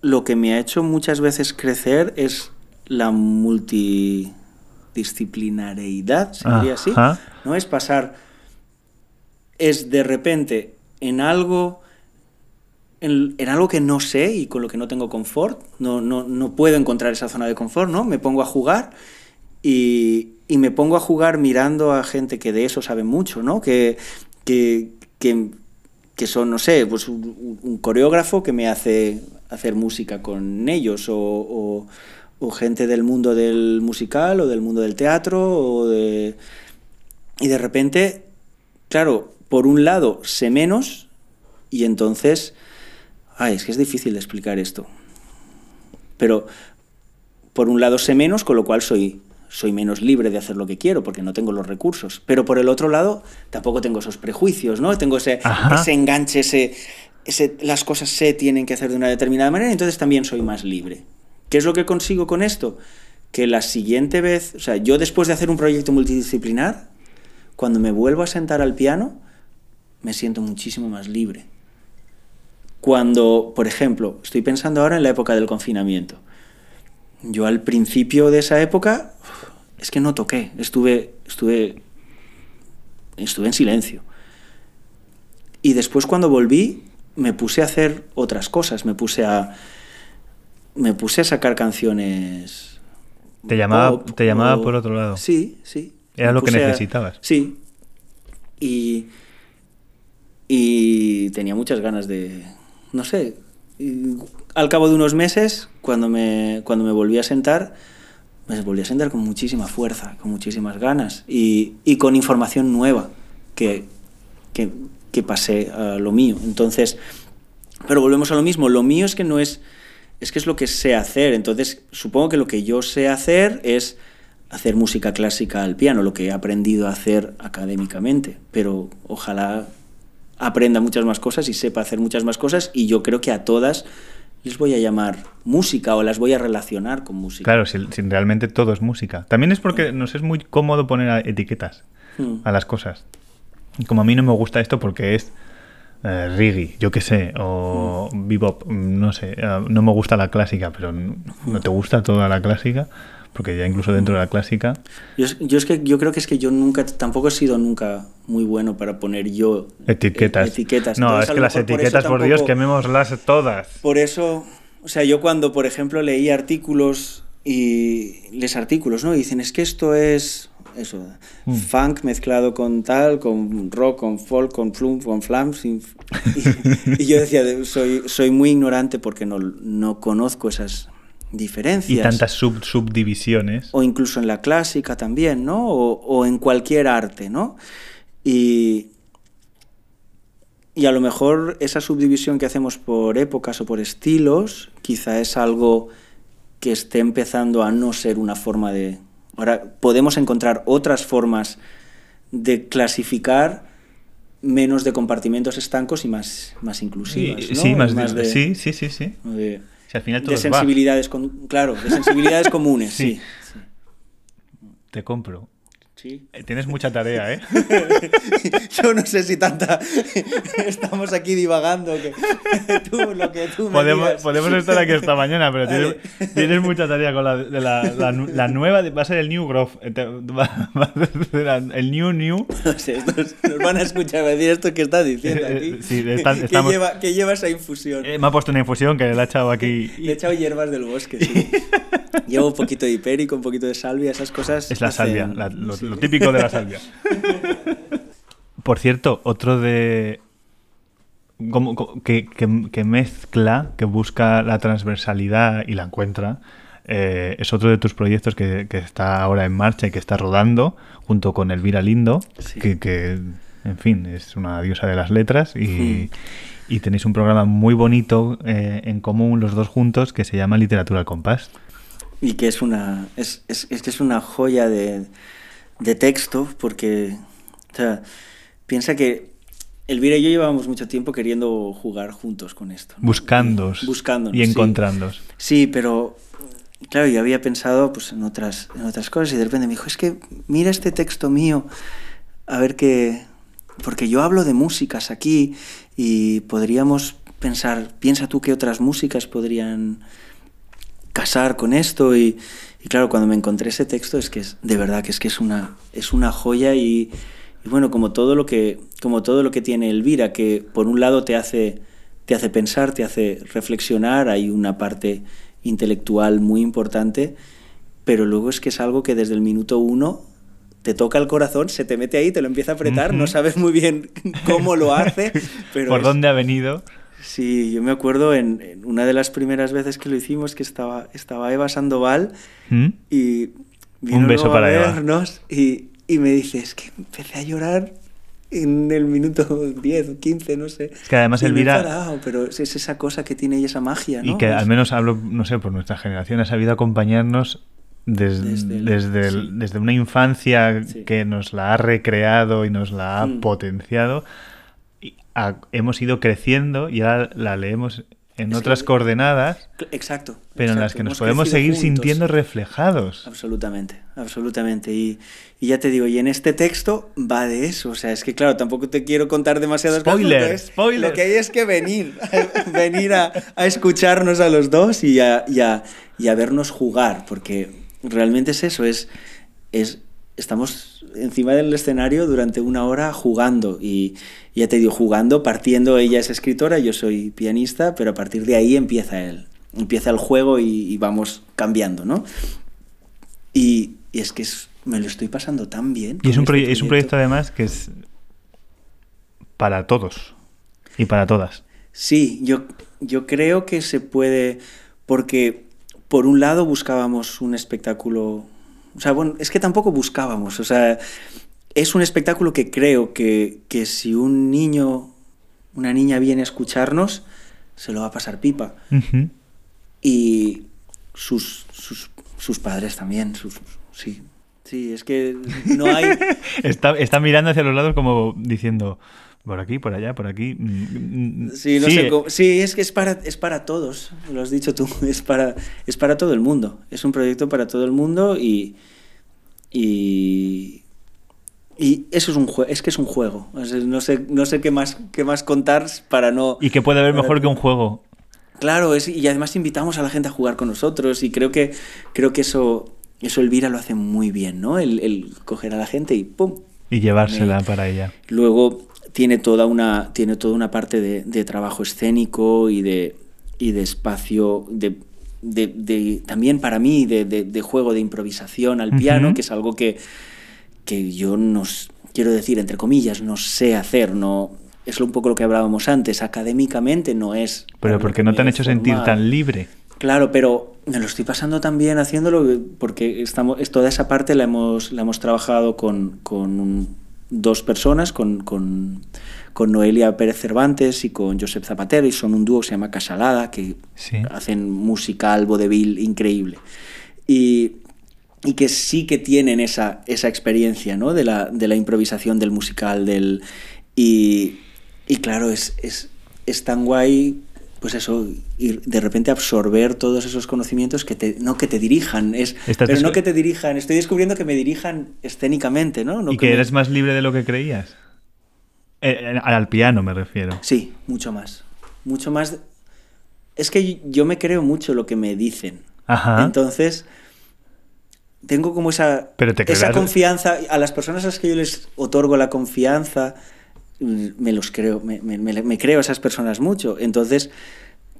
lo que me ha hecho muchas veces crecer es la multidisciplinaridad, se diría así. ¿no? Es pasar, es de repente en algo, en, en algo que no sé y con lo que no tengo confort, no, no, no puedo encontrar esa zona de confort, ¿no? Me pongo a jugar y, y me pongo a jugar mirando a gente que de eso sabe mucho, ¿no? Que, que, que, que son, no sé, pues un, un coreógrafo que me hace hacer música con ellos o, o- o gente del mundo del musical o del mundo del teatro o de... Y de repente, claro, por un lado sé menos y entonces... Ay, es que es difícil de explicar esto. Pero por un lado sé menos, con lo cual soy, soy menos libre de hacer lo que quiero porque no tengo los recursos. Pero por el otro lado tampoco tengo esos prejuicios, ¿no? Tengo ese, ese enganche, ese, ese- las cosas se tienen que hacer de una determinada manera, entonces también soy más libre. ¿Qué es lo que consigo con esto? Que la siguiente vez, o sea, yo después de hacer un proyecto multidisciplinar, cuando me vuelvo a sentar al piano, me siento muchísimo más libre. Cuando, por ejemplo, estoy pensando ahora en la época del confinamiento. Yo al principio de esa época es que no toqué, estuve, estuve, estuve en silencio. Y después cuando volví me puse a hacer otras cosas, me puse a, me puse a sacar canciones. Te llamaba- pop te llamaba o- por otro lado. Sí, sí. Era lo que a- necesitabas. Sí. Y, y tenía muchas ganas de, no sé, al cabo de unos meses, cuando me, cuando me volví a sentar, me volví a sentar con muchísima fuerza, con muchísimas ganas y, y con información nueva que, que, que pasé a lo mío. Entonces, pero volvemos a lo mismo, lo mío es que no es, es que es lo que sé hacer, entonces supongo que lo que yo sé hacer es hacer música clásica al piano, lo que he aprendido a hacer académicamente, pero ojalá aprenda muchas más cosas y sepa hacer muchas más cosas y yo creo que a todas les voy a llamar música o las voy a relacionar con música. Claro, si, si realmente todo es música. También es porque nos es muy cómodo poner etiquetas Mm. a las cosas. Y Como a mí no me gusta esto porque es eh, reggae, yo qué sé, o bebop, mm, no sé, eh, no me gusta la clásica, pero no te gusta toda la clásica, porque ya incluso dentro de la clásica, Yo, es- yo es que yo creo que es que yo nunca tampoco he sido nunca muy bueno para poner yo etiquetas. e- etiquetas. No, Entonces, es que las por etiquetas, por Dios, tampoco- quemémoslas todas. Por eso, o sea, yo cuando, por ejemplo, leí artículos y les artículos, ¿no? Y dicen, es que esto es eso, Mm. funk mezclado con tal, con rock, con folk, con flum, con flams. Y, y- yo decía, de- soy, soy muy ignorante porque no, no conozco esas diferencias. Y tantas sub, subdivisiones. O incluso en la clásica también, ¿no? O, o en cualquier arte, ¿no? Y, y a lo mejor esa subdivisión que hacemos por épocas o por estilos, quizá es algo que esté empezando a no ser una forma de... Ahora podemos encontrar otras formas de clasificar menos de compartimentos estancos y más, más inclusivas. Sí, ¿no? sí, más, Más de- de- sí, sí, sí, sí. de- Si al final todo de sensibilidades, con- claro, de sensibilidades comunes, Sí. sí. sí. te compro. Sí. Eh, Tienes mucha tarea, ¿eh? Yo no sé si tanta. Estamos aquí divagando. Que tú, lo que tú me Podemos, digas. podemos estar aquí esta mañana, pero tienes, tienes mucha tarea con la, de la, la nu- la nueva. Va a ser el New Grove. eh, te- Va, va a ser el New New. No sé, estos nos van a escuchar decir esto que estás diciendo aquí. eh, sí, que, estamos- lleva, que lleva esa infusión. Eh, me ha puesto una infusión que le ha echado aquí. Le he echado hierbas del bosque, sí. Llevo un poquito de hipérico, un poquito de salvia, esas cosas. Es la hacen- salvia, la- lo, sí. lo típico de la salvia. Por cierto, otro de. como- que, que- que mezcla, que busca la transversalidad y la encuentra. eh, es otro de tus proyectos que, que está ahora en marcha y que está rodando junto con Elvira Lindo, Sí. que, en fin, es una diosa de las letras y, Mm. y tenéis un programa muy bonito eh, en común los dos juntos que se llama Literatura al Compás. Y que es una. Es, es, es que es una joya de, de texto, porque. O sea, piensa que Elvira y yo llevamos mucho tiempo queriendo jugar juntos con esto. ¿no? Buscándos buscándonos, y sí. encontrándos. Sí, pero claro, yo había pensado pues, en, otras, en otras cosas y de repente me dijo, es que mira este texto mío, a ver qué... Porque yo hablo de músicas aquí y podríamos pensar, piensa tú qué otras músicas podrían casar con esto y, y claro, cuando me encontré ese texto es que es de verdad que es que es una, es una joya y, y bueno, como todo lo que como todo lo que tiene Elvira, que por un lado te hace te hace pensar, te hace reflexionar, hay una parte intelectual muy importante, pero luego es que es algo que desde el minuto uno te toca el corazón, se te mete ahí, te lo empieza a apretar, no sabes muy bien cómo lo hace, pero ¿Por es- dónde ha venido? Sí, yo me acuerdo en, en una de las primeras veces que lo hicimos que estaba, estaba Eva Sandoval ¿Mm? y vino Un beso luego a para Eva. vernos y, y me dice, es que empecé a llorar en el minuto 10 o 15, no sé. Es que además Elvira- parado, pero es, es esa cosa que tiene y esa magia, ¿no? Y que al menos hablo, no sé, por nuestra generación, ha sabido acompañarnos des- Desde desde, el- el- sí. desde una infancia Sí. que nos la ha recreado y nos la ha Mm. potenciado. Hemos ido creciendo y ahora la leemos en Es que- otras coordenadas, Exacto. pero en las que nos podemos seguir juntos. sintiendo reflejados. Absolutamente, absolutamente. Y, y ya te digo, y en este texto va de eso. O sea, es que claro, tampoco te quiero contar demasiadas Spoiler, cosas. es- spoiler. Lo que hay es que venir, venir a, a escucharnos a los dos y a, y a- y a vernos jugar, porque realmente es eso, es, es estamos encima del escenario durante una hora jugando y ya te digo, jugando, partiendo, ella es escritora, yo soy pianista, pero a partir de ahí empieza el, empieza el juego y, y vamos cambiando, ¿no? Y, y es que es- me lo estoy pasando tan bien. Y es un, proye- este es un proyecto además que es para todos y para todas. Sí, yo, yo creo que se puede, porque por un lado buscábamos un espectáculo, o sea, bueno, es que tampoco buscábamos, o sea, es un espectáculo que creo que, que si un niño, una niña viene a escucharnos, se lo va a pasar pipa. Y sus, sus, sus padres también, sus, sí. Sí, es que no hay... Está, está mirando hacia los lados como diciendo, por aquí, por allá, por aquí. mm, mm, Sí, no sí, sé cómo- sí, es que es para, es para todos, lo has dicho tú, es para, es para todo el mundo. Es un proyecto para todo el mundo y. Y. Y eso es un juego, es que es un juego. O sea, no sé, no sé qué más, qué más contar para no. Y que puede haber mejor que un juego. Claro, es, y además invitamos a la gente a jugar con nosotros y creo que, creo que eso, eso Elvira lo hace muy bien, ¿no? El, el coger a la gente y ¡pum! Y llevársela para ella. Luego tiene toda una, tiene toda una parte de, de trabajo escénico y de, y de espacio, de, de- de- también para mí, de, juego de improvisación al piano, Ujú. que es algo que, que yo no, quiero decir, entre comillas, no sé hacer, no... Es un poco lo que hablábamos antes, académicamente no es... Pero porque que no te han he hecho sentir tan libre. Claro, pero me lo estoy pasando tan bien haciéndolo porque estamos, es- toda esa parte la hemos, la hemos trabajado con, con un- dos personas, con, con, con Noelia Pérez Cervantes y con Josep Zapatero, y son un dúo que se llama Casalada, que Sí. hacen musical vodevil increíble. Y, y que sí que tienen esa, esa experiencia ¿no? de, la, de la improvisación, del musical, del... Y, y claro, es, es, es tan guay pues eso, ir de repente absorber todos esos conocimientos que te, no que te dirijan, es, Estás pero no que te dirijan, estoy descubriendo que me dirijan escénicamente, ¿no? No ¿Y que que me- eres más libre de lo que creías? Eh, al piano me refiero. Sí, mucho más. Mucho más. Es que yo me creo mucho lo que me dicen. Ajá. Entonces, tengo como esa, Pero te esa confianza. A las personas a las que yo les otorgo la confianza, me los creo, me, me- me- creo a esas personas mucho. Entonces,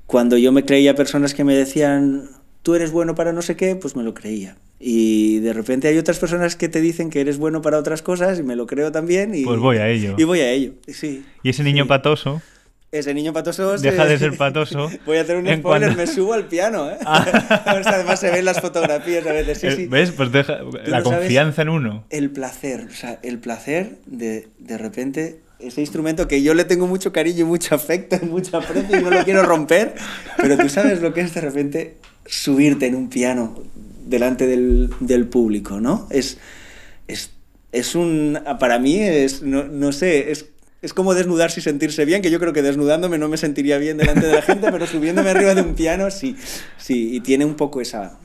cuando yo me creía personas que me decían, tú eres bueno para no sé qué, pues me lo creía. Y de repente hay otras personas que te dicen que eres bueno para otras cosas y me lo creo también. Y, Pues voy a ello. Y voy a ello, sí. Y ese niño Sí. patoso, Ese niño patoso. Deja se- de ser patoso Voy a hacer un spoiler, cuando- me subo al piano, ¿eh? Ah. Además se ven las fotografías a veces. Sí, eh, sí. ¿ves? Pues deja la no confianza en uno. El placer, o sea, el placer de de repente ese instrumento que yo le tengo mucho cariño y mucho afecto y mucho aprecio y no lo quiero romper, pero tú sabes lo que es de repente subirte en un piano delante del, del público, ¿no? Es, es, es un, para mí es, no, no sé, es, es como desnudarse y sentirse bien, que yo creo que desnudándome no me sentiría bien delante de la gente, pero subiéndome arriba de un piano sí, sí, y tiene un poco esa,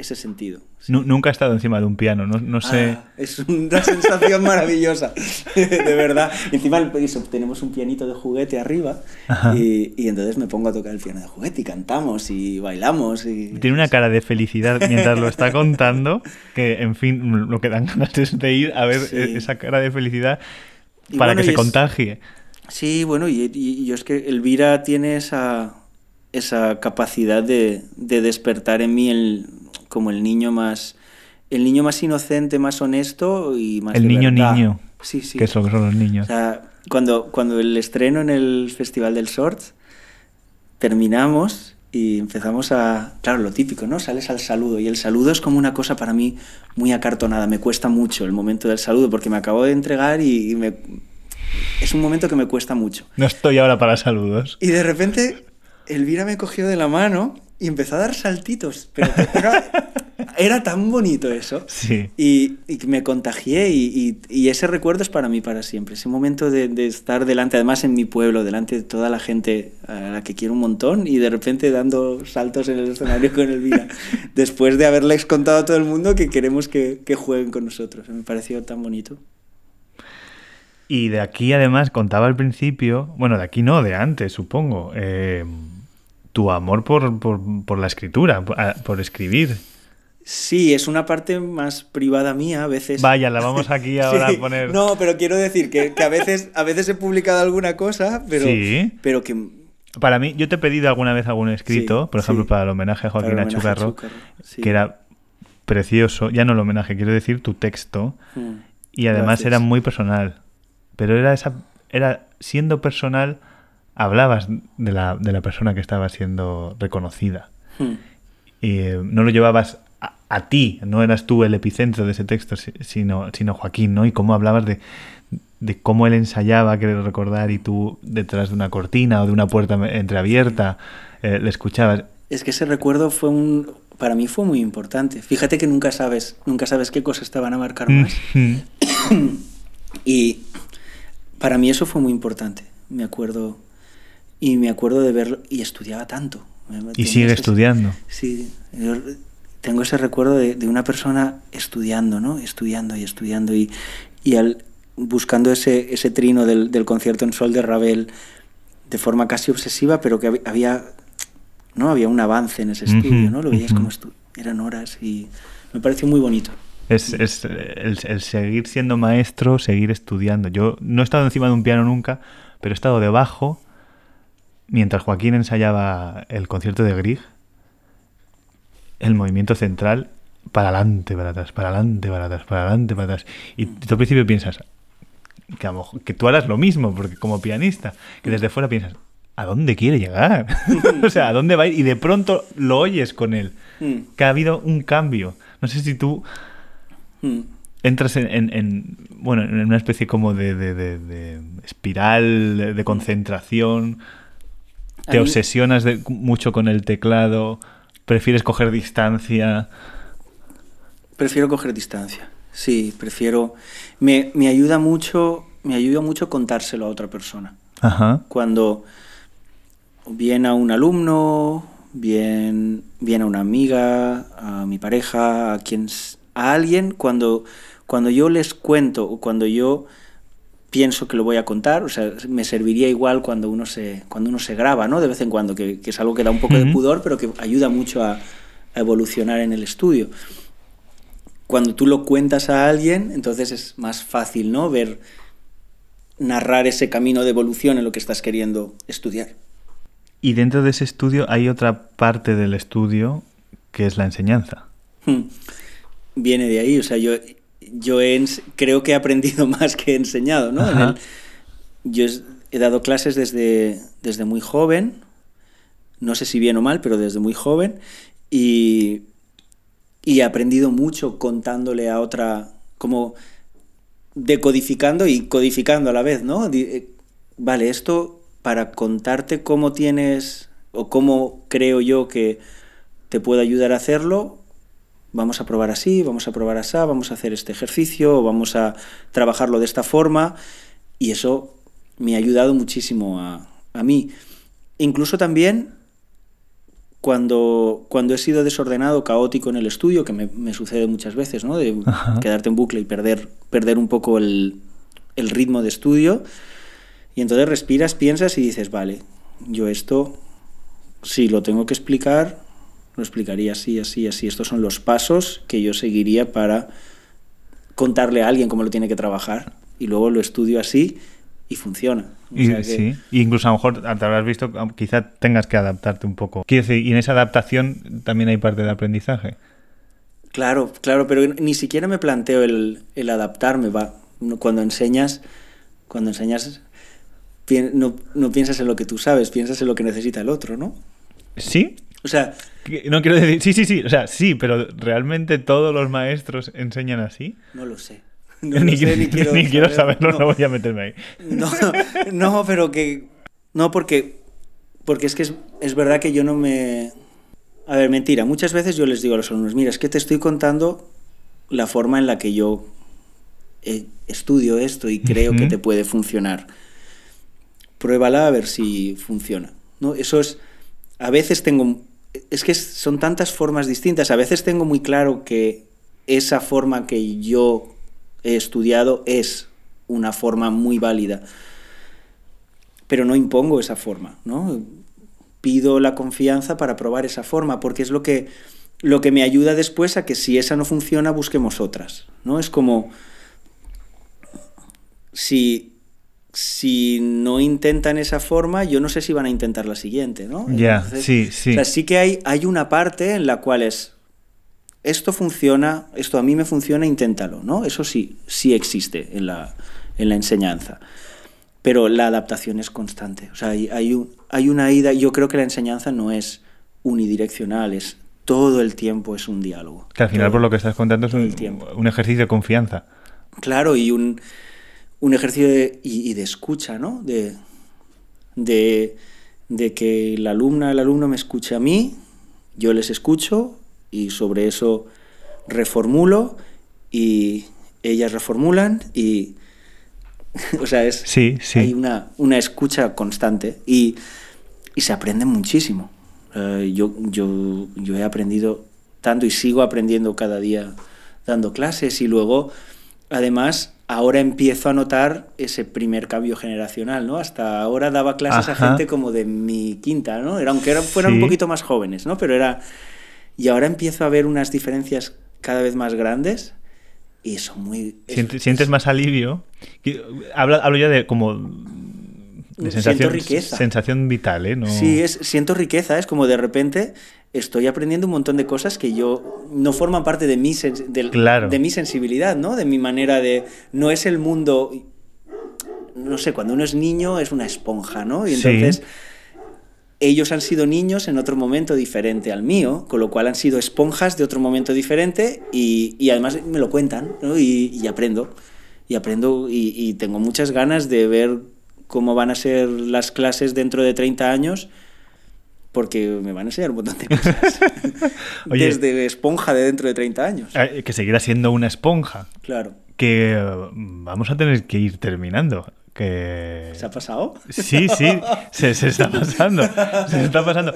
ese sentido. Nu- nunca he estado encima de un piano, no, no sé. Ah, es una sensación maravillosa, de verdad. Encima tenemos un pianito de juguete arriba y, y entonces me pongo a tocar el piano de juguete y cantamos y bailamos. Y... Tiene una cara de felicidad mientras lo está contando, que en fin, lo que dan ganas es de ir a ver Sí. e- esa cara de felicidad Y para bueno, que se es- contagie. Sí, bueno, y, y- y yo es que Elvira tiene esa, esa capacidad de, de despertar en mí el, como el niño más el niño más inocente, más honesto y más El niño verdad. niño, Sí, sí. que es lo que son los niños. O sea, cuando, cuando el estreno en el Festival del Sorts, terminamos y empezamos a... Claro, lo típico, ¿no? Sales al saludo y el saludo es como una cosa para mí muy acartonada. Me cuesta mucho el momento del saludo porque me acabo de entregar y, y me... Es un momento que me cuesta mucho. No estoy ahora para saludos. Y de repente Elvira me cogió de la mano y empezó a dar saltitos. Pero era, era tan bonito eso. Sí. Y, y me contagié y, y- y ese recuerdo es para mí para siempre. Ese momento de, de estar delante, además en mi pueblo, delante de toda la gente a la que quiero un montón y de repente dando saltos en el escenario con Elvira. después de haberles contado a todo el mundo que queremos que, que jueguen con nosotros. Me pareció tan bonito. Y de aquí además contaba al principio, bueno, de aquí no, de antes, supongo, eh, tu amor por, por- por la escritura, por, a- por escribir. Sí, es una parte más privada mía a veces. Vaya, la vamos aquí ahora Sí, a poner. No, pero quiero decir que, que a, veces, a veces he publicado alguna cosa, pero, Sí. pero que... Para mí, yo te he pedido alguna vez algún escrito, Sí, por ejemplo, sí. para el homenaje a Joaquín Achucarro, sí. que era precioso, ya no el homenaje, quiero decir tu texto, Mm, y además gracias. era muy personal. Pero era esa, era siendo personal, hablabas de la, de la persona que estaba siendo reconocida. Mm. Y eh, no lo llevabas a, a ti, no eras tú el epicentro de ese texto, si- sino, sino Joaquín, ¿no? Y cómo hablabas de, de cómo él ensayaba, querer recordar, y tú detrás de una cortina o de una puerta entreabierta eh, le escuchabas. Es que ese recuerdo fue un... Para mí fue muy importante. Fíjate que nunca sabes, nunca sabes qué cosas te van a marcar más. Mm. Y para mí eso fue muy importante. Me acuerdo... Y me acuerdo de verlo... Y estudiaba tanto. Y sigue ese- estudiando. Sí, yo tengo ese recuerdo de, de una persona estudiando, ¿no? Estudiando y estudiando y, y al, buscando ese, ese trino del, del concierto en sol de Ravel de forma casi obsesiva, pero que hab- había, ¿no? había un avance en ese estudio, ¿no? Lo veías ujú. como estu- eran horas y me pareció muy bonito. Es, es, el, el seguir siendo maestro, seguir estudiando. Yo no he estado encima de un piano nunca, pero he estado debajo mientras Joaquín ensayaba el concierto de Grieg. El movimiento central, para adelante, para atrás, para adelante, para atrás, para adelante, para atrás. Y tú al principio piensas que, a lo mejor- que tú harás lo mismo, porque como pianista, que desde fuera piensas, ¿a dónde quiere llegar? o sea, ¿a dónde va a ir? Y de pronto lo oyes con él. Mm, Que ha habido un cambio. No sé si tú mm. entras en, en- en, bueno en una especie como de, de- de- de espiral de, de concentración te mí- obsesionas de- mucho con el teclado prefieres coger distancia Prefiero coger distancia. Sí, prefiero. Me, me ayuda mucho, me ayuda mucho contárselo a otra persona. ajá cuando bien a un alumno, bien, bien a una amiga, a mi pareja, a quien a alguien cuando, cuando yo les cuento o cuando yo pienso que lo voy a contar, o sea, me serviría igual cuando uno se, cuando uno se graba, ¿no? De vez en cuando, que, que es algo que da un poco de pudor, pero que ayuda mucho a, a, evolucionar en el estudio. Cuando tú lo cuentas a alguien, entonces es más fácil, ¿no? Ver, narrar ese camino de evolución en lo que estás queriendo estudiar. Y dentro de ese estudio hay otra parte del estudio que es la enseñanza. Hmm. Viene de ahí, o sea, yo, yo he, creo que he aprendido más que he enseñado, ¿no? El, yo he dado clases desde, desde muy joven, no sé si bien o mal, pero desde muy joven, y, y he aprendido mucho contándole a otra, como decodificando y codificando a la vez, ¿no? Eh, vale, esto para contarte cómo tienes o cómo creo yo que te puedo ayudar a hacerlo, vamos a probar así, vamos a probar así, vamos a hacer este ejercicio, vamos a trabajarlo de esta forma y eso me ha ayudado muchísimo a, a mí. Incluso también cuando, cuando he sido desordenado, caótico en el estudio, que me, me sucede muchas veces, ¿no? De Ajá. quedarte en bucle y perder, perder un poco el, el ritmo de estudio, y entonces respiras, piensas y dices, vale, yo esto, si lo tengo que explicar, lo explicaría así, así, así. Estos son los pasos que yo seguiría para contarle a alguien cómo lo tiene que trabajar. Y luego lo estudio así y funciona. O y, que... Sí, y incluso a lo mejor te habrás visto, quizá tengas que adaptarte un poco. Quiero decir, y en esa adaptación también hay parte de aprendizaje. Claro, claro, pero ni siquiera me planteo el, el adaptarme. Va. Cuando enseñas, cuando enseñas no, no, piensas en lo que tú sabes, piensas en lo que necesita el otro, ¿no? Sí. O sea... No quiero decir... Sí, sí, sí. O sea, sí, pero ¿realmente todos los maestros enseñan así? No lo sé. No ni, lo sé, ni, quiero, ni quiero saberlo, no. no. voy a meterme ahí. No, no pero que... No, porque... Porque es que es, es verdad que yo no me... A ver, mentira. Muchas veces yo les digo a los alumnos, mira, es que te estoy contando la forma en la que yo eh, estudio esto y creo uh -huh. que te puede funcionar pruébala a ver si funciona. ¿no? Eso es, a veces tengo, es que son tantas formas distintas, a veces tengo muy claro que esa forma que yo he estudiado es una forma muy válida, pero no impongo esa forma, ¿no? Pido la confianza para probar esa forma, porque es lo que, lo que me ayuda después a que si esa no funciona, busquemos otras, ¿no? Es como si si no intentan esa forma, yo no sé si van a intentar la siguiente, ¿no? Ya, yeah, sí, sí. O sea, sí que hay, hay una parte en la cual es, esto funciona, esto a mí me funciona, inténtalo, ¿no? Eso sí, sí existe en la, en la enseñanza. Pero la adaptación es constante. O sea, hay, hay, un, hay una ida, yo creo que la enseñanza no es unidireccional, es todo el tiempo es un diálogo. Que al final, todo, por lo que estás contando, es un, un ejercicio de confianza. Claro, y un un ejercicio de, y, y, de escucha, ¿no? De, de, de, que la alumna, el alumno me escuche a mí, yo les escucho y sobre eso reformulo y ellas reformulan y... o sea, es, sí, sí. hay una, una escucha constante y, y se aprende muchísimo. Uh, yo, yo, yo he aprendido tanto y sigo aprendiendo cada día dando clases y luego, además, ahora empiezo a notar ese primer cambio generacional, ¿no? Hasta ahora daba clases Ajá. a gente como de mi quinta, ¿no? Era, aunque eran, fueran sí. un poquito más jóvenes, ¿no? Pero era... Y ahora empiezo a ver unas diferencias cada vez más grandes y son muy... ¿Sientes, ¿sientes más alivio? Hablo, hablo ya de como de sensación, riqueza. sensación vital, ¿eh? No... Sí, es, siento riqueza, es como de repente estoy aprendiendo un montón de cosas que yo no forman parte de mi, de, claro. de mi sensibilidad, ¿no? De mi manera de... No es el mundo... No sé, cuando uno es niño es una esponja, ¿no? Y entonces... Sí. Ellos han sido niños en otro momento diferente al mío, con lo cual han sido esponjas de otro momento diferente y, y además me lo cuentan ¿no? y, y, aprendo. Y aprendo y, y tengo muchas ganas de ver cómo van a ser las clases dentro de 30 años porque me van a enseñar un montón de cosas. Oye, Desde esponja de dentro de 30 años. Que seguirá siendo una esponja. Claro. Que uh, vamos a tener que ir terminando. que... ¿Se ha pasado? Sí, sí, se, se está pasando. Se está pasando.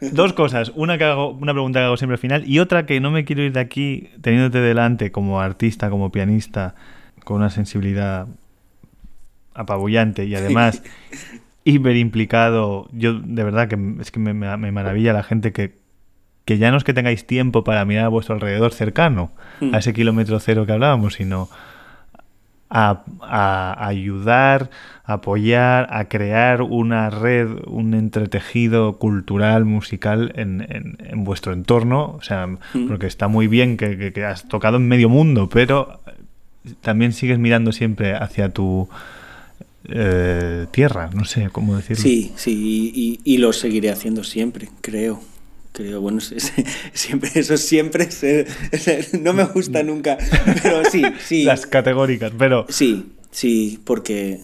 Dos cosas. Una, que hago, una pregunta que hago siempre al final y otra que no me quiero ir de aquí teniéndote delante como artista, como pianista, con una sensibilidad apabullante y además hiper implicado. Yo de verdad que es que me, me- me maravilla la gente que, que ya no es que tengáis tiempo para mirar a vuestro alrededor cercano, Mm. a ese kilómetro cero que hablábamos, sino a, a ayudar, apoyar, a crear una red, un entretejido cultural, musical en, en- en vuestro entorno. O sea, Mm. porque está muy bien que, que- que has tocado en medio mundo, pero también sigues mirando siempre hacia tu eh, tierra, no sé cómo decirlo. Sí, sí, y, y lo seguiré haciendo siempre, creo. Creo, bueno, siempre, eso siempre se- no me gusta nunca, pero sí, sí. Las categóricas, pero... Sí, sí, porque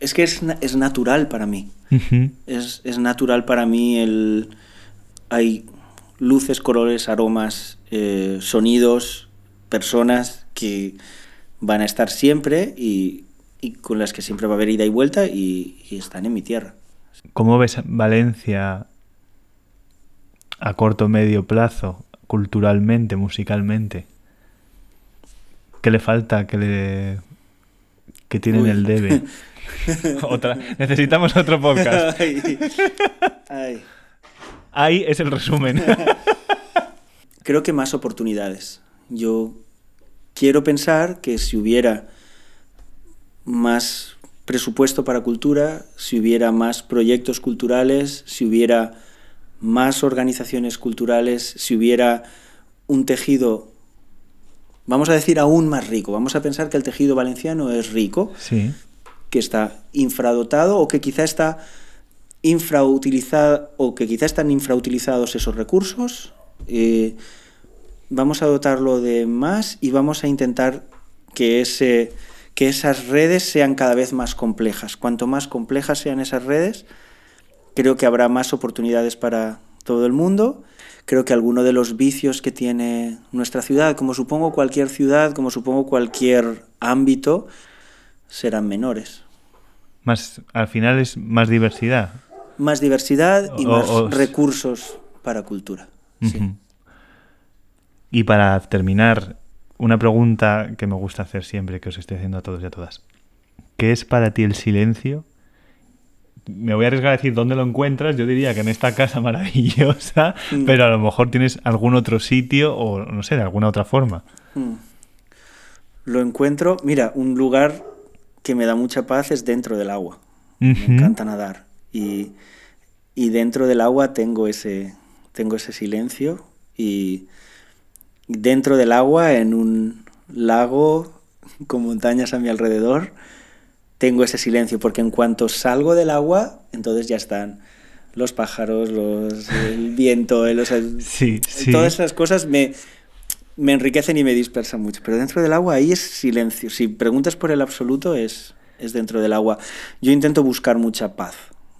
es que es, es natural para mí. Es, es natural para mí el... Hay luces, colores, aromas, eh, sonidos, personas que van a estar siempre y, y con las que siempre va a haber ida y vuelta y, y están en mi tierra. ¿Cómo ves Valencia a corto medio plazo, culturalmente, musicalmente? ¿Qué le falta? ¿Qué le que tienen Uy. el debe? Otra. Necesitamos otro podcast. Ay, ay. Ahí es el resumen. Creo que más oportunidades. Yo quiero pensar que si hubiera más presupuesto para cultura, si hubiera más proyectos culturales, si hubiera más organizaciones culturales, si hubiera un tejido, vamos a decir, aún más rico. Vamos a pensar que el tejido valenciano es rico, Sí. que está infradotado o que quizá está infrautilizado o que quizá están infrautilizados esos recursos. eh, vamos a dotarlo de más y vamos a intentar que ese que esas redes sean cada vez más complejas. Cuanto más complejas sean esas redes, creo que habrá más oportunidades para todo el mundo. Creo que alguno de los vicios que tiene nuestra ciudad, como supongo cualquier ciudad, como supongo cualquier ámbito, serán menores. Más, al final es más diversidad. Más diversidad y O- más o- recursos para cultura. sí. Y para terminar, una pregunta que me gusta hacer siempre, que os estoy haciendo a todos y a todas. ¿Qué es para ti el silencio? Me voy a arriesgar a decir dónde lo encuentras. Yo diría que en esta casa maravillosa, Mm. pero a lo mejor tienes algún otro sitio o no sé, de alguna otra forma. Mm. Lo encuentro, mira, un lugar que me da mucha paz es dentro del agua. Me encanta nadar. Y, y dentro del agua tengo ese, tengo ese silencio. Y dentro del agua, en un lago con montañas a mi alrededor, tengo ese silencio. Porque en cuanto salgo del agua, entonces ya están los pájaros, los, el viento, el- o sea, Sí, sí. todas esas cosas me, me enriquecen y me dispersan mucho. Pero dentro del agua ahí es silencio. Si preguntas por el absoluto, es, es dentro del agua. Yo intento buscar mucha paz.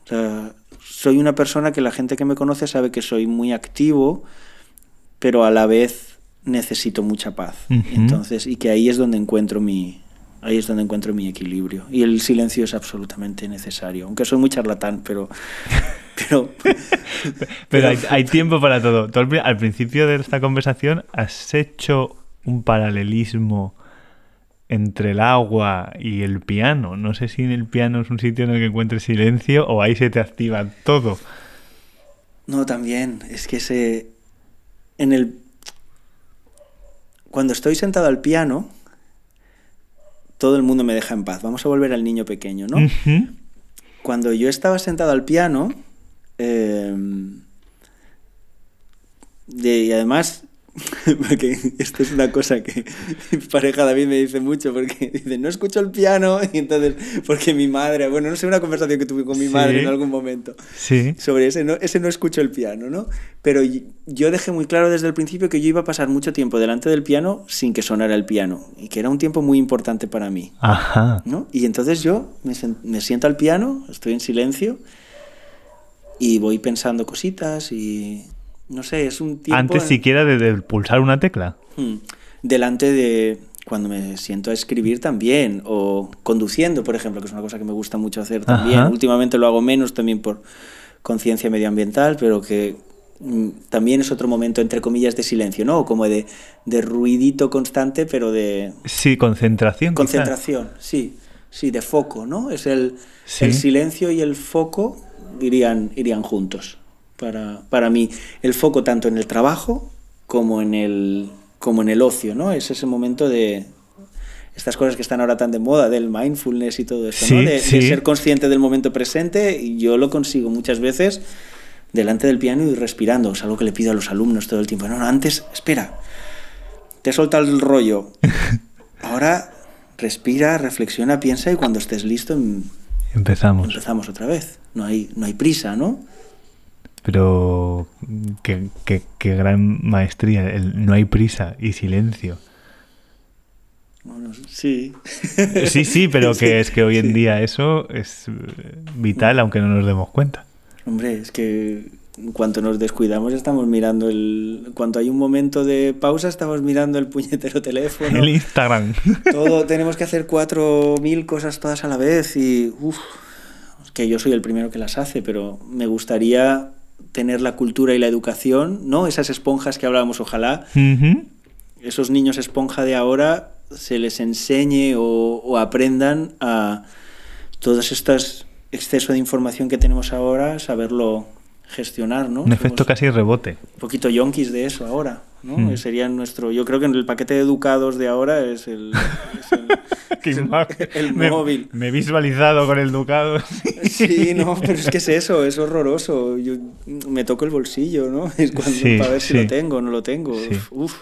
O sea, soy una persona que la gente que me conoce sabe que soy muy activo, pero a la vez necesito mucha paz. Entonces, y que ahí es donde encuentro mi ahí es donde encuentro mi equilibrio. Y el silencio es absolutamente necesario. Aunque soy muy charlatán, pero pero Pero hay, hay tiempo para todo. Tú al, al principio de esta conversación has hecho un paralelismo entre el agua y el piano. No sé si en el piano es un sitio en el que encuentres silencio o ahí se te activa todo. No, también. Es que ese. En el. Cuando estoy sentado al piano, todo el mundo me deja en paz. Vamos a volver al niño pequeño, ¿no? Cuando yo estaba sentado al piano, eh, de- y además, porque esto es una cosa que mi pareja David me dice mucho, porque dice, no escucho el piano, y entonces, porque mi madre, bueno, no sé, una conversación que tuve con mi Sí. madre en algún momento Sí. sobre ese no, ese no escucho el piano, ¿no? Pero yo dejé muy claro desde el principio que yo iba a pasar mucho tiempo delante del piano sin que sonara el piano y que era un tiempo muy importante para mí, Ajá. ¿no? Y entonces yo me, me siento al piano, estoy en silencio y voy pensando cositas y no sé, es un tiempo Antes en- siquiera de, de pulsar una tecla. Mm. delante de cuando me siento a escribir también, o conduciendo, por ejemplo, que es una cosa que me gusta mucho hacer también. Ajá. Últimamente lo hago menos también por conciencia medioambiental, pero que mm, también es otro momento, entre comillas, de silencio, ¿no? Como de, de ruidito constante, pero de Sí, concentración. concentración, sí, sí, de foco, ¿no? Es el, Sí. el silencio y el foco irían, irían juntos para, para mí. El foco tanto en el trabajo como en el, como en el ocio, ¿no? Es ese momento de estas cosas que están ahora tan de moda, del mindfulness y todo eso, ¿no? Sí, De, de sí. ser consciente del momento presente y yo lo consigo muchas veces delante del piano y respirando. Es algo que le pido a los alumnos todo el tiempo. No, no, antes, espera, te soltado el rollo. Ahora respira, reflexiona, piensa y cuando estés listo em- Empezamos. empezamos otra vez. No hay, no hay prisa, ¿no? Pero qué, qué- qué gran maestría. El no hay prisa y silencio. Bueno, sí. Sí, sí, pero que es que hoy en Sí. día eso es vital, aunque no nos demos cuenta. Hombre, es que en cuanto nos descuidamos estamos mirando el... Cuando hay un momento de pausa estamos mirando el puñetero teléfono. El Instagram. Todo, tenemos que hacer cuatro mil cosas todas a la vez y uf, que yo soy el primero que las hace, pero me gustaría tener la cultura y la educación, ¿no? Esas esponjas que hablábamos, ojalá esos niños esponja de ahora se les enseñe o, o aprendan a todos estos exceso de información que tenemos ahora, saberlo gestionar, ¿no? Un efecto Somos casi rebote. un poquito yonkis de eso ahora, ¿no? Mm. Sería nuestro, yo creo que en el paquete de educados de ahora es el, es el- Qué es el- imagen. el Me- móvil. Me, he visualizado con el ducado. Sí, no, pero es que es eso, es horroroso. Yo me toco el bolsillo, ¿no? Es cuando Sí, para ver si lo tengo o no lo tengo. Sí. Uf.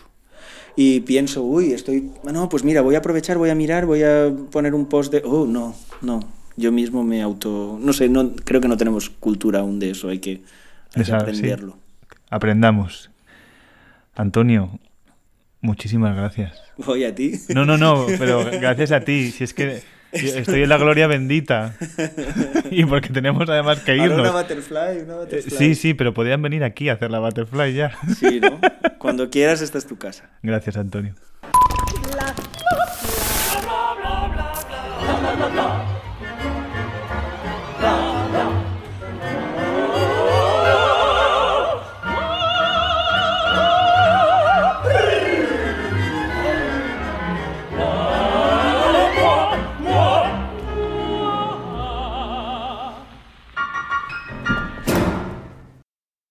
Y pienso, uy, estoy. No, pues mira, voy a aprovechar, voy a mirar, voy a poner un post de. Oh, no, no. Yo mismo me auto. No sé, no, creo que no tenemos cultura aún de eso, hay que, hay que Esa- sí. aprenderlo. Aprendamos. Antonio, muchísimas gracias. Voy a ti. No, no, no, pero gracias a ti. Si es que estoy en la gloria bendita. Y porque tenemos además que Ahora una irnos. butterfly, una Eh, butterfly. Sí, sí, pero podían venir aquí a hacer la butterfly ya. Sí, ¿no? Cuando quieras, esta es tu casa. Gracias, Antonio.